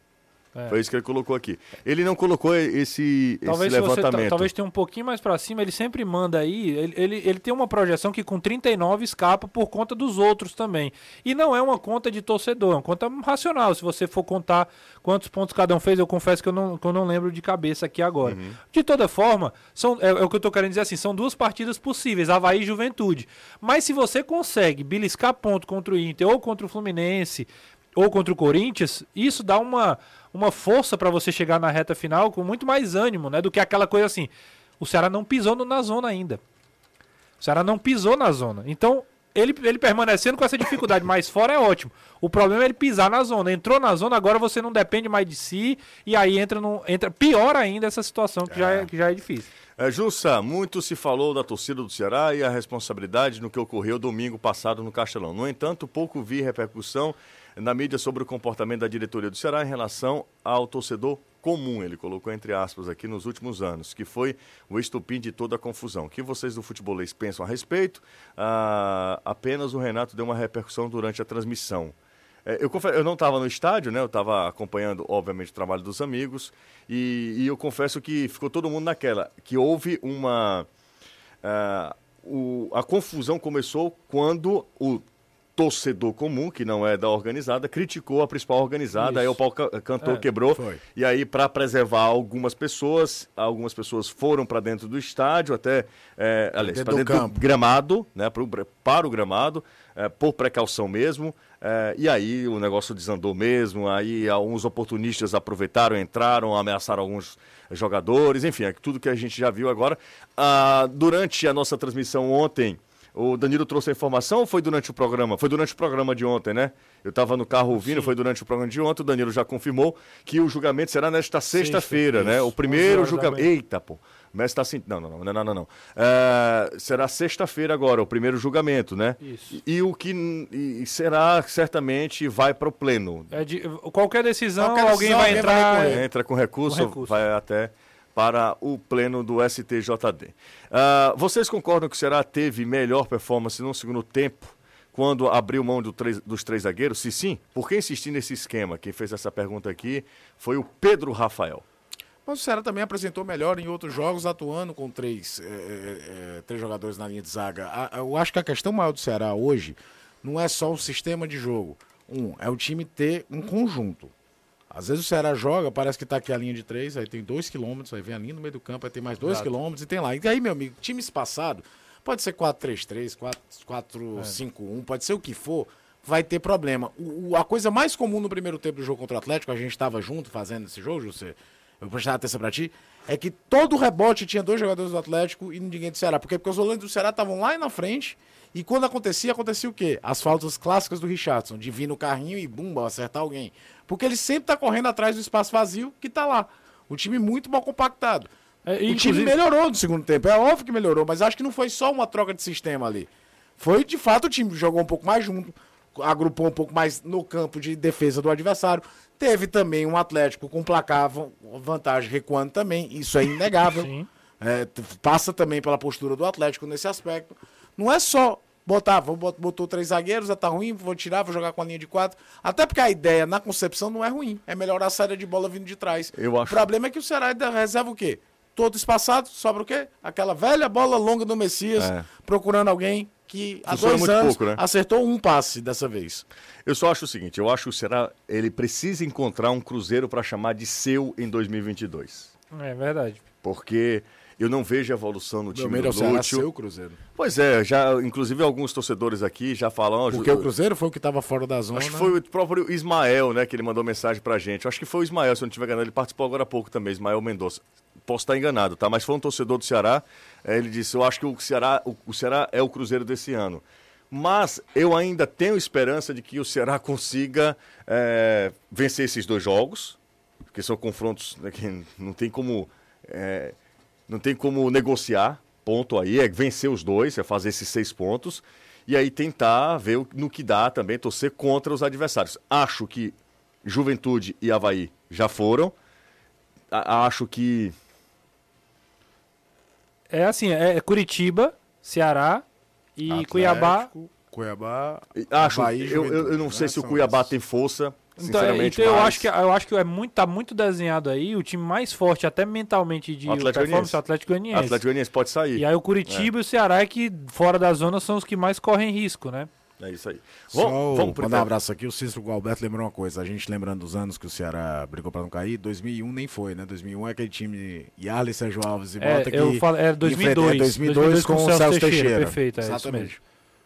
É. Foi isso que ele colocou aqui. Ele não colocou esse, Talvez, esse se você, levantamento. ta- talvez tenha um pouquinho mais pra cima, ele sempre manda aí. Ele, ele, ele tem uma projeção que com 39 escapa por conta dos outros também. E não é uma conta de torcedor, é uma conta racional. Se você for contar quantos pontos cada um fez, eu confesso que eu não, que eu não lembro de cabeça aqui agora. De toda forma, são, é, é o que eu tô querendo dizer assim: são duas partidas possíveis, Havaí e Juventude. Mas se você consegue beliscar ponto contra o Inter ou contra o Fluminense ou contra o Corinthians, isso dá uma, uma força para você chegar na reta final com muito mais ânimo, né? Do que aquela coisa assim. O Ceará não pisou no- na zona ainda. O Ceará não pisou na zona. Então, ele, ele permanecendo com essa dificuldade mais fora é ótimo. O problema é ele pisar na zona. Entrou na zona, agora você não depende mais de si. E aí entra, no, entra pior ainda essa situação que, Já, é, que já é difícil. É, Jussa, muito se falou da torcida do Ceará e a responsabilidade no que ocorreu domingo passado no Castelão. No entanto, pouco vi repercussão na mídia sobre o comportamento da diretoria do Ceará em relação ao torcedor comum, ele colocou entre aspas aqui nos últimos anos, que foi o estupim de toda a confusão. O que vocês do futebolês pensam a respeito? Ah, apenas o Renato deu uma repercussão durante a transmissão. É, eu, eu não estava no estádio, né? Eu estava acompanhando, obviamente, o trabalho dos amigos. E, e eu confesso que ficou todo mundo naquela. Que houve uma. ah, o- a confusão começou quando o torcedor comum, que não é da organizada, criticou a principal organizada. Aí o pau ca- cantou, É, quebrou. foi. E aí, para preservar algumas pessoas, algumas pessoas foram para dentro do estádio, até. É, aliás, Dentro para do dentro do gramado, né, pro, para o gramado, é, por precaução mesmo. é, e aí o negócio desandou mesmo. Aí alguns oportunistas aproveitaram, entraram, ameaçaram alguns jogadores, enfim, é tudo que a gente já viu agora. Ah, durante a nossa transmissão ontem. O Danilo trouxe a informação ou foi durante o programa? Foi durante o programa de ontem, né? Eu estava no carro ouvindo, foi durante o programa de ontem. O Danilo já confirmou que o julgamento será nesta sexta-feira, né? O 11 primeiro julgamento. Eita, pô. Mas tá assim. Não, não, não, não, não, não. não. É, será sexta-feira agora, o primeiro julgamento, né? Isso. E, e o que e será, certamente, vai para o pleno. É de, qualquer decisão, Qualquer alguém decisão, vai alguém vai entrar. recorrer. Entra com recurso, Com recurso. vai até para o pleno do STJD. Ah, vocês concordam que o Ceará teve melhor performance no segundo tempo quando abriu mão do três- dos três zagueiros? Se sim, por que insistir nesse esquema? Quem fez essa pergunta aqui foi o Pedro Rafael. Mas o Ceará também apresentou melhor em outros jogos, atuando com três, é, é, é, três jogadores na linha de zaga. A- eu acho que a questão maior do Ceará hoje não é só o sistema de jogo. Um, é o time ter um conjunto. Às vezes o Ceará joga, parece que tá aqui a linha de três, aí tem dois quilômetros, aí vem a linha no meio do campo, aí tem mais dois quilômetros e tem lá. E aí, meu amigo, time espaçado, pode ser 4-3-3, 4-5-1, pode ser o que for, vai ter problema. O, o- a coisa mais comum no primeiro tempo do jogo contra o Atlético, a gente estava junto fazendo esse jogo, José, eu prestava atenção pra ti, é que todo rebote tinha dois jogadores do Atlético e ninguém do Ceará. Por quê? Porque os volantes do Ceará estavam lá na frente e quando acontecia, acontecia o quê? As faltas clássicas do Richardson, de vir no carrinho e bumba, acertar alguém. Porque ele sempre tá correndo atrás do espaço vazio que tá lá. O time muito mal compactado. É, o time melhorou no segundo tempo, é óbvio que melhorou, mas acho que não foi só uma troca de sistema ali. Foi, de fato, o time jogou um pouco mais junto, agrupou um pouco mais no campo de defesa do adversário. Teve também um Atlético com placar van- vantagem recuando também, isso é inegável. É, passa também pela postura do Atlético nesse aspecto. Não é só botar, botou três zagueiros, já tá ruim, vou tirar, vou jogar com a linha de quatro. Até porque a ideia na concepção não é ruim, é melhorar a saída de bola vindo de trás. Eu acho- O problema é que o Ceará ainda reserva o quê? Todo espaçado, sobra o quê? Aquela velha bola longa do Messias, É. procurando alguém que há Funciona dois anos pouco, né? acertou um passe dessa vez. Eu só acho o seguinte, eu acho que o Ceará ele precisa encontrar um Cruzeiro para chamar de seu em 2022. É verdade. Porque eu não vejo evolução no Meu time medo é o do Lúcio. ser o Cruzeiro. Pois é, já, inclusive alguns torcedores aqui já falam... Porque o Cruzeiro foi o que estava fora da zona. Acho que foi o próprio Ismael, né, que ele mandou mensagem pra gente. Acho que foi o Ismael, se eu não estiver enganado, ele participou agora há pouco também, Ismael Mendonça. Posso estar enganado, tá? Mas foi um torcedor do Ceará. eh, Ele disse: Eu acho que o Ceará, o, o Ceará é o Cruzeiro desse ano. Mas eu ainda tenho esperança de que o Ceará consiga eh, vencer esses dois jogos, porque são confrontos né, que não tem como. eh, não tem como negociar, ponto aí, é vencer os dois, é fazer esses seis pontos, e aí tentar ver no que dá também, torcer contra os adversários. Acho que Juventude e Havaí já foram, acho que É assim, é Curitiba, Ceará e Atlético, Cuiabá. Cuiabá. Acho, e eu, eu, eu não Juventude, sei né? se o Cuiabá esses. tem força. Então, Sinceramente, então eu acho que eu acho que é muito, tá muito desenhado aí. O time mais forte, até mentalmente, de O Atlético performance Goianiense. é o Atlético Goianiense. Atlético Goianiense pode sair. E aí o Curitiba e o Ceará é que fora da zona são os que mais correm risco, né? É isso aí. Só Vamos, vamos pro mandar um abraço aqui. O Cícero Gualberto lembrou uma coisa. A gente lembrando dos anos que o Ceará brigou pra não cair. 2001 nem foi, né? 2001 é aquele time Yarley, Sérgio Alves e É, Mota que... eu falo, é 2002, enfrenta- é 2002 com o Celso Teixeira. Perfeito, é isso Exatamente. mesmo.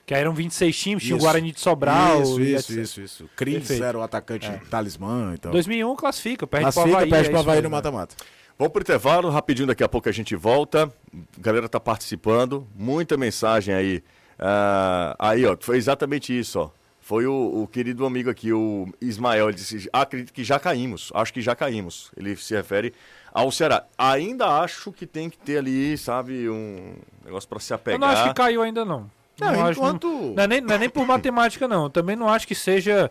Que aí eram 26 times, tinha o. Guarani de Sobral. Isso, isso, isso, isso. Cris Perfeito. era o atacante talismã. Então. 2001 classifica, perde pro Classifica, Havaí. perde é pro isso Havaí no mata-mata. Vamos pro intervalo, rapidinho, daqui a pouco a gente volta. A galera tá participando, muita mensagem aí. Ah, aí, ó, foi exatamente isso, ó. Foi o, o querido amigo aqui, o Ismael, ele disse, acredito que já caímos, acho que já caímos. Ele se refere ao Ceará. Ainda acho que tem que ter ali, sabe, um negócio para se apegar. Eu não acho que caiu ainda, não. Não, acho- enquanto- não, é nem, não é nem por matemática, não. Eu também não acho que seja.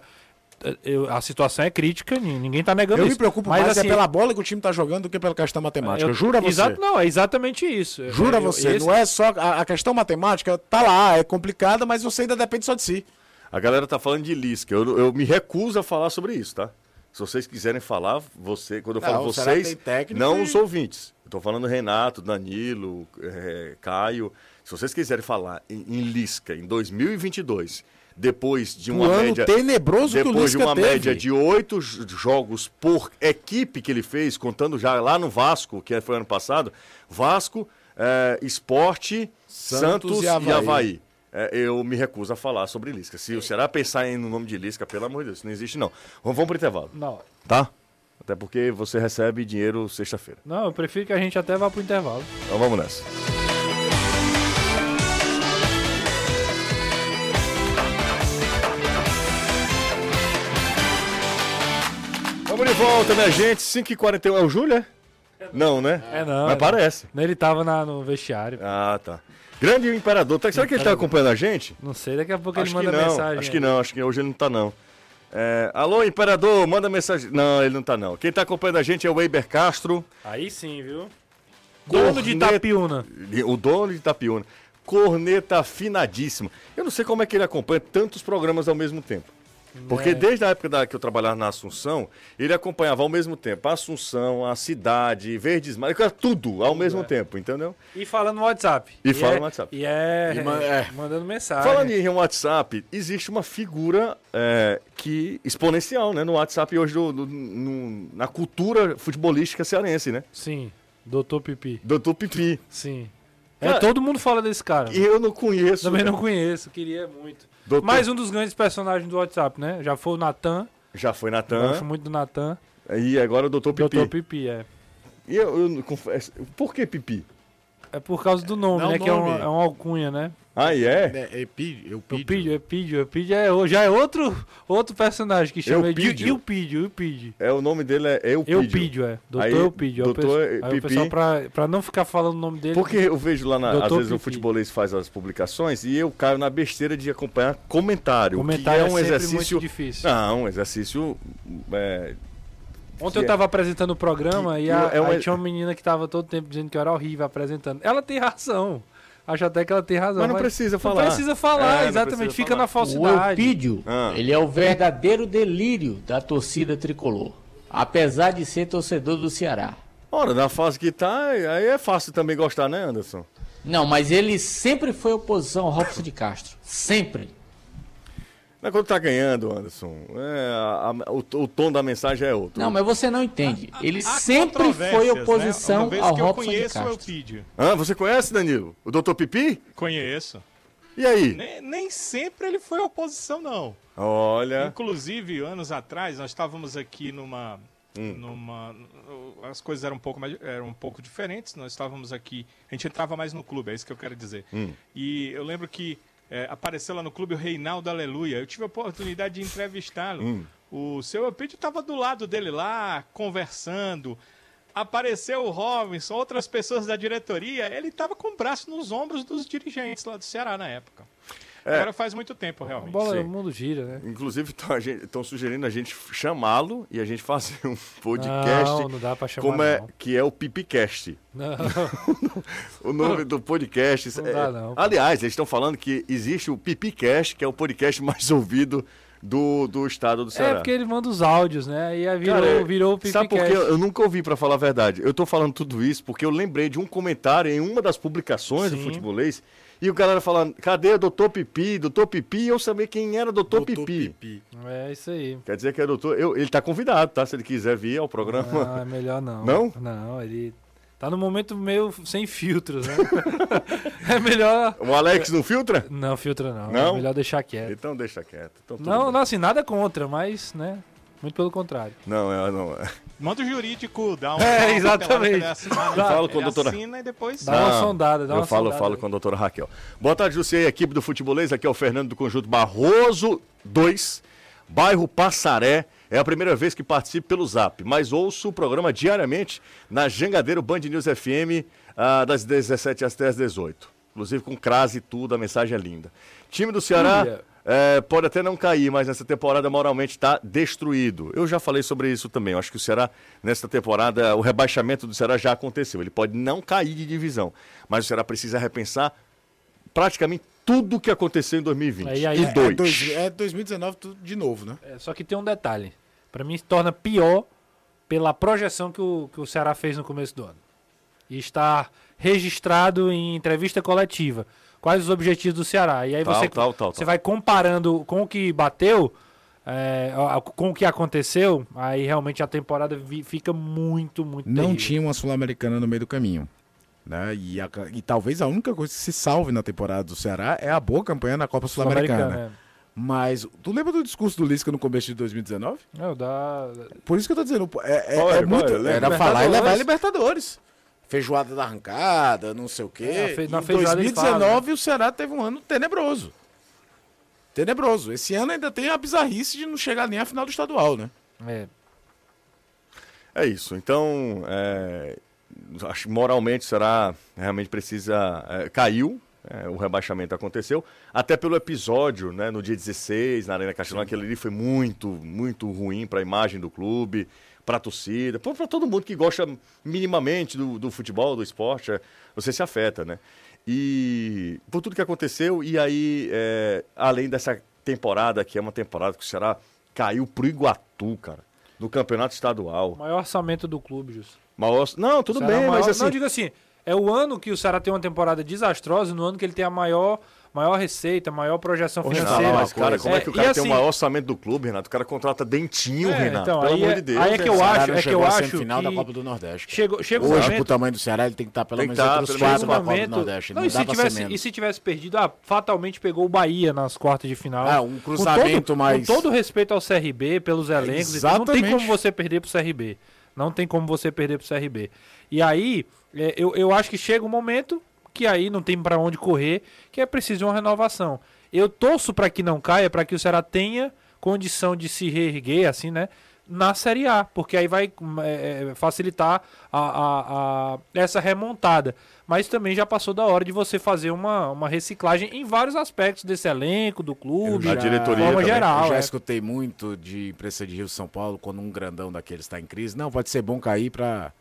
Eu- a situação é crítica, ni- ninguém tá negando Eu isso. me preocupo Mas, mais assim, é pela bola que o time tá jogando do que pela questão matemática. eu- Jura você. Exato, não, é exatamente isso. Jura Eu- você. esse- Não é só. A, a questão matemática tá lá, é complicada, mas você ainda depende só de si. A galera tá falando de Lisca. Eu, eu me recuso a falar sobre isso, tá? Se vocês quiserem falar, você, quando eu falo Não, o Ceará vocês, não e- os ouvintes. Eu tô falando Renato, Danilo, eh, Caio. Se vocês quiserem falar em, em Lisca em 2022, depois de uma Um média tenebroso o depois de uma teve. média de oito jogos por equipe que ele fez, contando já lá no Vasco, que foi ano passado, Vasco, eh, Esporte, Santos Santos, e e Avaí. Havaí. É, eu me recuso a falar sobre Lisca. Se o Ceará pensar em, no nome de Lisca, pelo amor de Deus, isso não existe não. Vamos, vamos pro intervalo, Não, tá? Até porque você recebe dinheiro sexta-feira. não, eu prefiro que a gente até vá pro intervalo. Então vamos nessa. De volta, minha gente. 5h41 é o Júlio, é? Não, né? É não. Mas é parece. não. Ele tava na- no vestiário. Ah, tá. Grande Imperador. Tá- Será que ele tá acompanhando a gente? Não sei, daqui a pouco Acho ele que manda não. mensagem. Acho que aí. não. Acho que hoje ele não tá, não. É, alô, Imperador, manda mensagem. Não, ele não tá, não. Quem tá acompanhando a gente é o Weiber Castro, Aí sim, viu? Dono de Corneta- Itapiúna. o dono de Itapiúna. Corneta afinadíssimo. Eu não sei como é que ele acompanha tantos programas ao mesmo tempo. Porque É. desde a época da- que eu trabalhava na Assunção, ele acompanhava ao mesmo tempo a Assunção, a cidade, Verdes Mares, tudo ao mesmo é. tempo, entendeu? E fala no WhatsApp. E fala é- no WhatsApp. E é, E ma- é. mandando mensagem. Falando em WhatsApp, existe uma figura é, que exponencial né, no WhatsApp hoje do- do- no- na cultura futebolística cearense, né? Sim, Doutor Pipi. Doutor Pipi. Sim. Cara, é, todo mundo fala desse cara. E eu não conheço. Também não conheço, queria muito. Doutor- Mais um dos grandes personagens do WhatsApp, né? Já foi o Natan. Já foi Natan. Gosto muito do Natan. E agora o Doutor Pipi. Doutor Pipi, é. E eu, eu confesso. Por que Pipi? É por causa do nome, Não, né? o Que é um, nome. é um alcunha, né? Ah, e é? É, Epídio, Eupídio, Eupídio, Eupídio é, o- já é outro, outro personagem que chama de Eupídio. Eupídio, Eupídio. É o nome dele é Eupídio. Eupídio, é. Doutor Aí, Eupídio. Aí o doutor pessoal- Aí o pessoal, pra, pra não ficar falando o nome dele... Porque eu vejo lá, na, às vezes, o futebolês faz as publicações e eu caio na besteira de acompanhar comentário. comentário que é um sempre exercício. muito difícil. Não, um exercício. é, Ontem eu tava apresentando o programa Que- e a- é uma- aí tinha uma menina que tava todo tempo dizendo que eu era horrível apresentando. Ela tem razão. Acho até que ela tem razão. Mas não precisa Não falar. precisa falar, É, não exatamente. precisa Fica falar. na O falsidade. Eupídio, Ah. ele é o verdadeiro delírio da torcida tricolor. Apesar de ser torcedor do Ceará. Ora, na fase que tá, aí é fácil também gostar, né, Anderson? Não, mas ele sempre foi oposição ao Robson de Castro. Sempre. Não é quando tá ganhando, Anderson. É, a- a- o, o tom da mensagem é outro. Não, mas você não entende. Ele Há sempre foi né? oposição vez ao que eu Robson de conheço o Castro. Hã? você conhece, Danilo? O doutor Pipi? Conheço. E aí? Nem, nem sempre ele foi oposição, não. Olha. Inclusive, anos atrás, nós estávamos aqui numa. Hum. numa as coisas eram um, pouco mais, eram um pouco diferentes. Nós estávamos aqui. A gente entrava mais no clube, é isso que eu quero dizer. Hum. E eu lembro que é, apareceu lá no clube o Reinaldo Aleluia. Eu tive a oportunidade de entrevistá-lo. Hum. O seu Eupídio estava do lado dele lá, conversando. Apareceu o Robinson, outras pessoas da diretoria. Ele estava com o braço nos ombros dos dirigentes lá do Ceará na época. É. Agora faz muito tempo, A realmente. bola, Sim. o mundo gira, né? Inclusive, estão sugerindo a gente chamá-lo e a gente fazer um podcast. Não, não dá pra chamar, como é, não. que é o Pipicast. Não. O nome do podcast. Não é- dá, não. Aliás, eles estão falando que existe o Pipicast, que é o podcast mais ouvido do, do estado do Ceará. É porque ele manda os áudios, né? Aí aí virou, Cara, virou o Sabe por quê? Pipicast. Eu nunca ouvi, pra falar a verdade. Eu tô falando tudo isso porque eu lembrei de um comentário em uma das publicações do Sim. Futebolês e o galera falando, cadê doutor Pipi? Doutor Pipi, e eu sabia quem era doutor, Pipi. É isso aí. Quer dizer que é doutor... Eu, ele tá convidado, tá? Se ele quiser vir ao programa. Não, é melhor não. Não? Não, ele tá no momento meio sem filtros, né? é melhor. O Alex não filtra? Não, filtra não. Não? É melhor deixar quieto. Então deixa quieto. Então, Não, bem. não, assim, nada contra, mas, né? Muito pelo contrário. Não, é, não. Manda o jurídico, dá um. É, uma exatamente. Ele assina, Dá. Fala com a doutora- assina e depois. Dá uma Não, sondada, dá eu uma falo, sondada falo aí. com a doutora Raquel. Boa tarde, José, equipe do Futebolês. Aqui é o Fernando do Conjunto Barroso 2, bairro Passaré. É a primeira vez que participo pelo Zap, mas ouço o programa diariamente na Jangadeiro Band News FM, ah, das 17 às 18. Inclusive com crase e tudo, a mensagem é linda. Time do Ceará Olha. É, pode até não cair, mas nessa temporada moralmente está destruído. Eu já falei sobre isso também. Eu acho que o Ceará, nessa temporada, o rebaixamento do Ceará já aconteceu. Ele pode não cair de divisão, mas o Ceará precisa repensar praticamente tudo o que aconteceu em 2020. Aí- aí- e é- dois. É, dois- é 2019 tudo de novo, né? É, só que tem um detalhe. Pra mim se torna pior pela projeção que o, que o Ceará fez no começo do ano. E está registrado em entrevista coletiva. Quais os objetivos do Ceará? E aí Tal, você, tal, tal, você tal. vai comparando com o que bateu, é, com o que aconteceu, aí realmente a temporada fica muito, muito Não terrível. tinha uma Sul-Americana no meio do caminho. Né? E, a- e talvez a única coisa que se salve na temporada do Ceará é a boa campanha na Copa Sul-Americana. Sul-Americana, Mas tu lembra do discurso do Lisca no começo de 2019? é. Não, dá... Por isso que eu tô dizendo, é, é- é muito. era? Falar e levar a Libertadores. Feijoada da arrancada, não sei o quê. É, fe- na em feijoada ele 2019 fala, o Ceará teve um ano tenebroso. Tenebroso. Esse ano ainda tem a bizarrice de não chegar nem à final do estadual, né? É, É isso. Então, é, acho que moralmente será realmente precisa é, caiu. é, o rebaixamento aconteceu, até pelo episódio, né, no dia 16, na Arena Castelão, aquele ali foi muito, muito ruim para a imagem do clube, para a torcida, para todo mundo que gosta minimamente do, do futebol, do esporte, é, você se afeta, né? E por tudo que aconteceu, e aí, é, além dessa temporada, que é uma temporada que o Ceará caiu pro Iguatu, cara, no campeonato estadual. o maior orçamento do clube, Jus. Maior... Não, tudo é bem, o mas maior- assim. Não, digo assim, é o ano que o Ceará tem uma temporada desastrosa, no ano que ele tem a maior, maior receita, maior projeção financeira. mas, cara, como é, que o e cara tem o assim, maior orçamento do clube, Renato? O cara contrata dentinho, É, Renato. então, pelo aí amor é- de Deus. aí é que eu acho- é não que chegou eu acho semifinal da que Copa do Nordeste. Chegou, chega um Hoje, momento... pro tamanho do Ceará, ele tem que estar pelo Tem menos tá, entre os pelo quatro da Copa do. Nordeste. Não, Não, e, se tivesse, e se tivesse perdido, ah, fatalmente pegou o Bahia nas quartas de final. Ah, um Com cruzamento todo, mais... Com todo respeito ao CRB, pelos elencos, e tudo, não tem como você perder pro CRB. Não tem como você perder pro CRB. E aí, é, eu, eu acho que chega um momento que aí não tem pra onde correr, que é preciso de uma renovação. Eu torço pra que não caia, pra que o Ceará tenha condição de se reerguer, assim, né? Na Série A, porque aí vai é, é, facilitar a, a- a- essa remontada. Mas também já passou da hora de você fazer uma, uma reciclagem em vários aspectos desse elenco, do clube, Da de diretoria forma também. geral. Eu já é. escutei muito de imprensa de Rio São Paulo quando um grandão daqueles está em crise. Não, pode ser bom cair para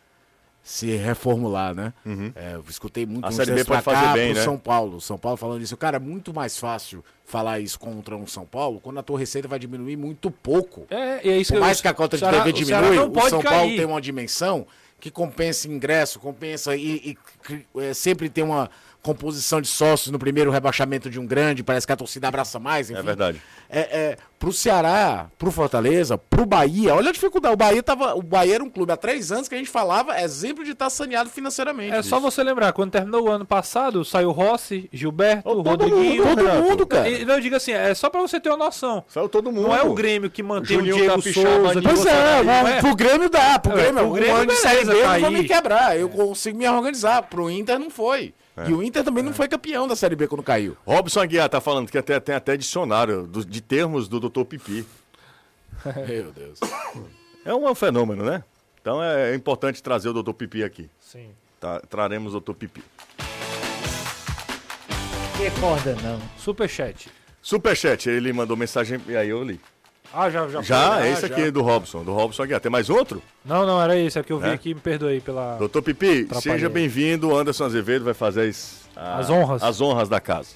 se reformular, né? É, eu escutei muito Uhum. A Série B pode fazer cá bem, pro né? São Paulo. São Paulo falando isso. Cara, é muito mais fácil falar isso contra um São Paulo quando a tua receita vai diminuir muito pouco. É, e é isso Por que mais eu, que a cota de Ceará- TV o diminui, o pode São cair. Paulo tem uma dimensão que compensa ingresso, compensa e, e cri- é, sempre tem uma composição de sócios no primeiro rebaixamento de um grande, parece que a torcida abraça mais. É enfim. verdade. É, é, pro Ceará, pro Fortaleza, pro Bahia, olha a dificuldade. O Bahia, tava, o Bahia era um clube há três anos que a gente falava exemplo de estar saneado financeiramente. É só você lembrar, quando terminou o ano passado, saiu Rossi, Gilberto, Ô, todo Rodriguinho. mundo, Todo Renato. mundo, cara. E, não, eu digo assim, é só pra você ter uma noção. Saiu todo mundo. Não é o Grêmio que mantém o Juninho Diego Capixaba, Souza. que Pois é, não mas pro Grêmio dá. Pro É, Grêmio, pro um Grêmio, ano de Série B eu tá não vou me quebrar. Eu consigo me organizar. Pro Inter não foi. É. E o Inter também não foi campeão da Série B quando caiu. Robson Aguiar tá falando que até, tem até dicionário do- de termos do Dr. Pipi. Meu Deus. É um, é um fenômeno, né? Então é, importante trazer o Dr. Pipi aqui. Sim. Tá, traremos o Dr. Pipi. Recorda não. Superchat. Superchat, ele mandou mensagem e aí eu li. Ah, já, já. Já, foi? é esse aqui do Robson, do Robson Aguiar. Tem mais outro? Não, não, era esse. É que eu vi É? aqui, me perdoei pela... Doutor Pipi, Atrapalhei. seja bem-vindo. Anderson Azevedo vai fazer as, a- As honras. As honras da casa.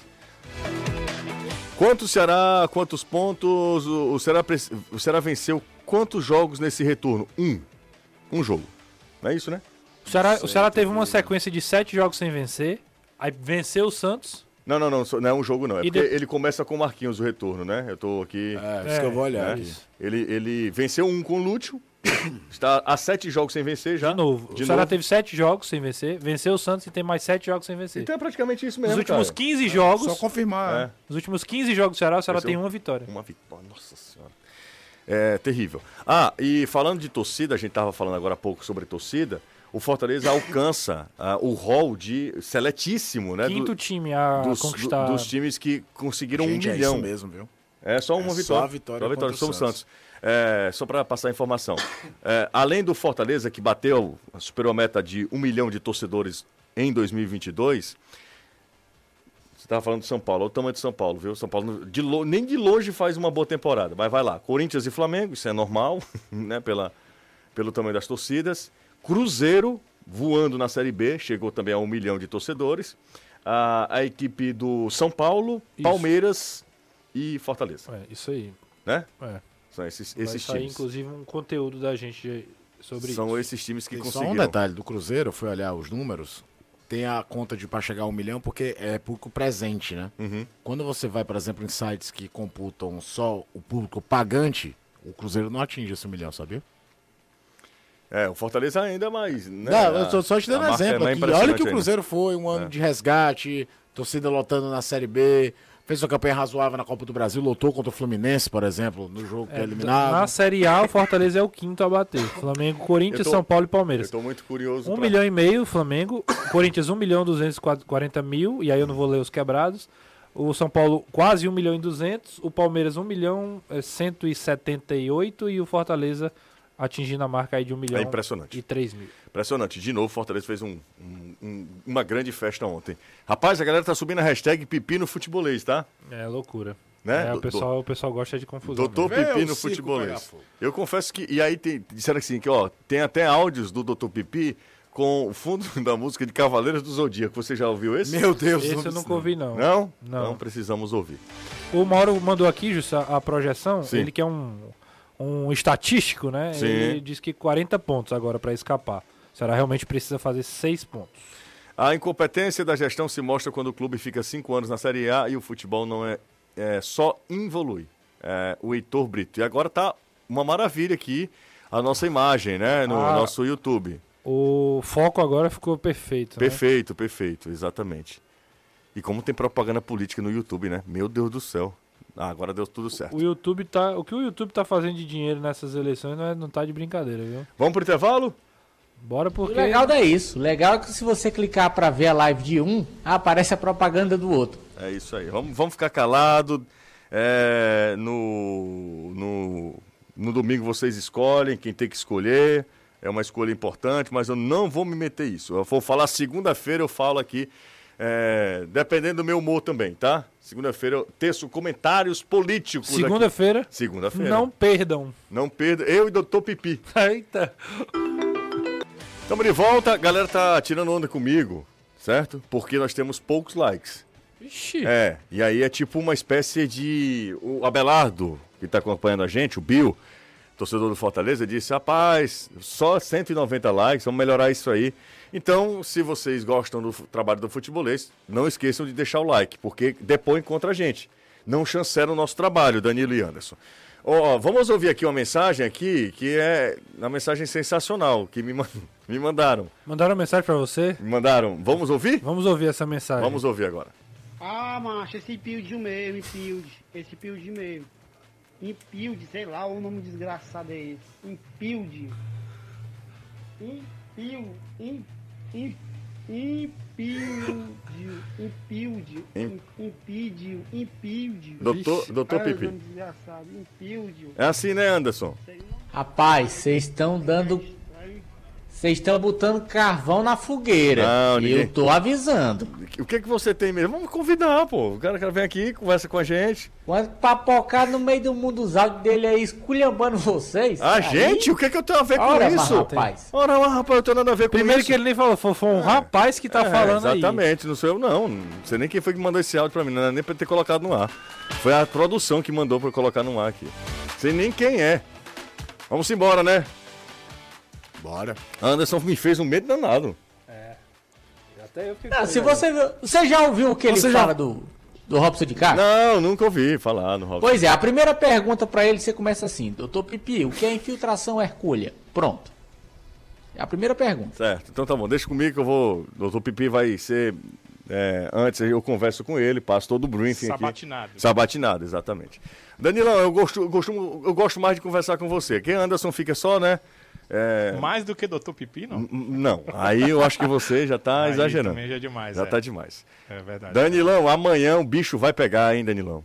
Quanto Ceará, quantos pontos? O, o Ceará, o Ceará venceu quantos jogos nesse retorno? Um. Um jogo. Não é isso, né? O Ceará, o Ceará teve uma sequência de sete jogos sem vencer. Aí venceu o Santos. Não, não, não, não é um jogo não. É E porque de- ele começa com o Marquinhos, o retorno, né? Eu tô aqui. É, isso que eu vou olhar né? Ele, ele venceu um com o Lúcio. está há sete jogos sem vencer já. De novo. De o Ceará teve sete jogos sem vencer. Venceu o Santos e tem mais sete jogos sem vencer. Então é praticamente isso mesmo. Nos últimos cara. 15 jogos. Só confirmar. É. Nos últimos 15 jogos do Ceará, o Ceará Venceu. tem uma vitória. Uma vitória, nossa senhora. É terrível. Ah, e falando de torcida, a gente estava falando agora há pouco sobre torcida. O Fortaleza alcança ah, o rol de seletíssimo, né? Quinto do- time a dos, conquistar. do- dos times que conseguiram Gente, um é milhão. isso mesmo, viu? É só uma É só vitória. a vitória Só a vitória o Santos. Santos. É, só para passar a informação. É, além do Fortaleza, que bateu, superou a meta de um milhão de torcedores em 2022. Você estava falando de São Paulo, olha o tamanho de São Paulo, viu? São Paulo de lo- nem de longe faz uma boa temporada, mas vai lá. Corinthians e Flamengo, isso é normal, né? Pela, pelo tamanho das torcidas. Cruzeiro voando na Série B, chegou também a um milhão de torcedores. A, a equipe do São Paulo, Isso. Palmeiras e Fortaleza, É, isso aí. né? É. São esses, Vai esses sair, times. inclusive, um conteúdo da gente sobre São isso. esses times que Tem só conseguiram. um detalhe do Cruzeiro, eu fui olhar os números. Tem a conta de para chegar a um milhão porque é público presente, né? Uhum. Quando você vai, por exemplo, em sites que computam só o público pagante, o Cruzeiro não atinge esse milhão, sabia? É, o Fortaleza ainda mais. Né? Não, eu tô só te A dando marca é exemplo aqui. Olha que o ainda. Cruzeiro foi, um ano É. de resgate, torcida lotando na Série B, fez uma campanha razoável na Copa do Brasil, lotou contra o Fluminense, por exemplo, no jogo que é É, eliminado. Na Série A, o Fortaleza é o quinto a bater. Flamengo, Corinthians, Eu tô- São Paulo e Eu Palmeiras. tô muito curioso. Um pra- milhão e meio, Flamengo. Corinthians, 1 milhão e 240 mil. E aí eu não vou ler os quebrados. O São Paulo, quase 1 milhão e 200. O Palmeiras, 1 milhão e 178. E o Fortaleza atingindo a marca aí de 1 milhão É impressionante. e 3 mil. Impressionante. De novo, o Fortaleza fez um- um- um- uma grande festa ontem. Rapaz, a galera tá subindo a hashtag Pipi no futebolês, tá? É loucura. Né? É, o, pessoal, o pessoal gosta de confusão. Doutor mesmo. Pipi no futebolês. Eu confesso que. E aí tem, disseram assim: que ó, tem até áudios do Doutor Pipi com o fundo da música de Cavaleiros do Zodíaco. Você já ouviu esse? Meu Deus, Esse não eu nunca isso, ouvi, não. Não? Não. Então precisamos ouvir. O Mauro mandou aqui, Justa, a projeção. Sim. Ele que é um, um estatístico, né? Sim. Ele diz que 40 pontos agora para escapar. O Ceará realmente precisa fazer 6 pontos. A incompetência da gestão se mostra quando o clube fica cinco anos na Série A e o futebol não é, é só involui. É, o Heitor Brito. E agora tá uma maravilha aqui a nossa imagem, né? No Ah. nosso YouTube. O foco agora ficou perfeito. né? Perfeito, perfeito, exatamente. E como tem propaganda política no YouTube, né? Meu Deus do céu. Ah, agora deu tudo certo. O YouTube tá. O que o YouTube tá fazendo de dinheiro nessas eleições não, é, não tá de brincadeira, viu? Vamos pro intervalo? Bora O porque. legal não é isso. O legal é que se você clicar pra ver a live de um, aparece a propaganda do outro. É isso aí. Vamos, vamos ficar calado. É, no, no, no domingo vocês escolhem quem tem que escolher. É uma escolha importante, mas eu não vou me meter isso. Eu vou falar segunda-feira, eu falo aqui. é, dependendo do meu humor também, tá? Segunda-feira eu teço comentários políticos. Segunda-feira. Segunda-feira. Não perdam. Não perda. Eu e Doutor Pipi. Eita. Estamos de volta. A galera tá tirando onda comigo, certo? Porque nós temos poucos likes. Ixi. É, e aí é tipo uma espécie de. O Abelardo, que está acompanhando a gente, o Bill, torcedor do Fortaleza, disse: rapaz, só 190 likes, vamos melhorar isso aí. Então, se vocês gostam do trabalho do futebolês, não esqueçam de deixar o like, porque depõe contra a gente. Não chancela o nosso trabalho, Danilo e Anderson. Ó, vamos ouvir aqui uma mensagem aqui, que é uma mensagem sensacional, que me, man- me mandaram. Mandaram mensagem pra você? Me mandaram. Vamos ouvir? Vamos ouvir essa mensagem. Vamos ouvir agora. Ah, macho, esse build mesmo, build. Esse build mesmo. Impild, sei lá o nome desgraçado é esse. Impild. Impil. Im, im, impild. Impild. Im- Impidio. Impild. Doutor, doutor Pipi. É assim, né, Anderson? Rapaz, vocês estão dando. Vocês estão botando carvão na fogueira. Não, e ninguém- eu tô avisando. O que que você tem mesmo? Vamos convidar, pô. O cara, o cara vem aqui, conversa com a gente. Quando papocar no meio do mundo dos áudios dele aí, esculhambando vocês. A aí- gente? O que que eu tenho a ver com Ora, isso? rapaz. Ora, mas, rapaz, eu tenho nada a ver com Primeiro isso. que ele nem falou, foi, foi um rapaz que tá É, falando aí. Exatamente, não sou eu não. Não sei nem quem foi que mandou esse áudio pra mim, não era nem pra ter colocado no ar. Foi a produção que mandou pra eu colocar no ar aqui. Sei nem quem é. Vamos embora, né? Bora. Anderson me fez um medo danado. Até eu fiquei Não, se você você já ouviu o que ele Você já- fala do, do Robson de Castro? Não, nunca ouvi falar no Robson. Pois é, a primeira pergunta pra ele você começa assim: Doutor Pipi, o que é infiltração hercúlea? Pronto. É a primeira pergunta. Certo, então tá bom, deixa comigo que eu vou. Doutor Pipi vai ser. é, antes eu converso com ele, passo todo o briefing aqui. Sabatinado. Sabatinado, exatamente. Danilão, eu gosto, eu gosto, eu gosto mais de conversar com você. Quem Anderson fica só, né? É, Mais do que Dr. Pipi, não. aí eu acho que você já tá Aí exagerando. também já é demais, Já é. tá demais. É verdade. Danilão, amanhã o bicho vai pegar, hein, Danilão?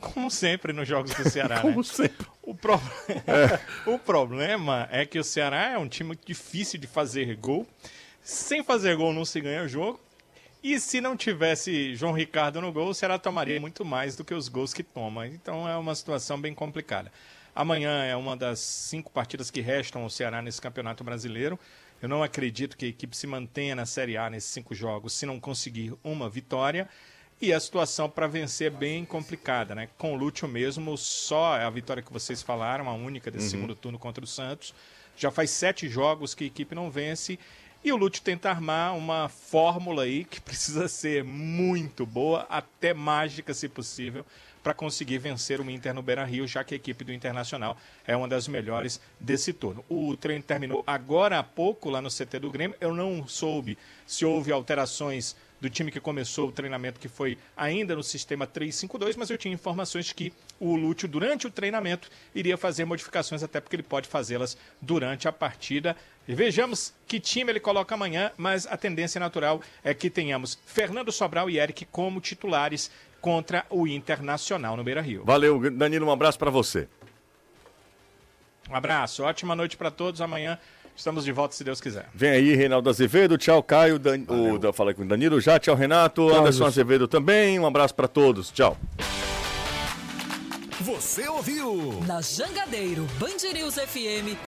Como sempre nos jogos do Ceará, né? Como sempre. O, pro- o problema é que o Ceará é um time difícil de fazer gol. Sem fazer gol não se ganha jogo. E se não tivesse João Ricardo no gol, o Ceará tomaria muito mais do que os gols que toma. Então é uma situação bem complicada. Amanhã é uma das cinco partidas que restam ao Ceará nesse Campeonato Brasileiro. Eu não acredito que a equipe se mantenha na Série A nesses cinco jogos se não conseguir uma vitória. E a situação para vencer é bem complicada, né? Com o Lúcio mesmo, só a vitória que vocês falaram, a única desse segundo turno contra o Santos. Já faz sete jogos que a equipe não vence. E o Lúcio tenta armar uma fórmula aí que precisa ser muito boa, até mágica, se possível, para conseguir vencer o Inter no Beira Rio, já que a equipe do Internacional é uma das melhores desse turno. O treino terminou agora há pouco lá no CT do Grêmio. Eu não soube se houve alterações do time que começou o treinamento, que foi ainda no sistema 3-5-2, mas eu tinha informações que o Lúcio, durante o treinamento, iria fazer modificações, até porque ele pode fazê-las durante a partida. E vejamos que time ele coloca amanhã, mas a tendência natural é que tenhamos Fernando Sobral e Eric como titulares contra o Internacional no Beira Rio. Valeu, Danilo, um abraço pra você. Um abraço, ótima noite para todos. Amanhã estamos de volta, se Deus quiser. Vem aí, Reinaldo Azevedo. Tchau, Caio. Dan... O, da... Falei com o Danilo já. Tchau, Renato. Tchau, Anderson Wilson. Azevedo também. Um abraço pra todos. Tchau. Você ouviu? Na Jangadeiro, Band News FM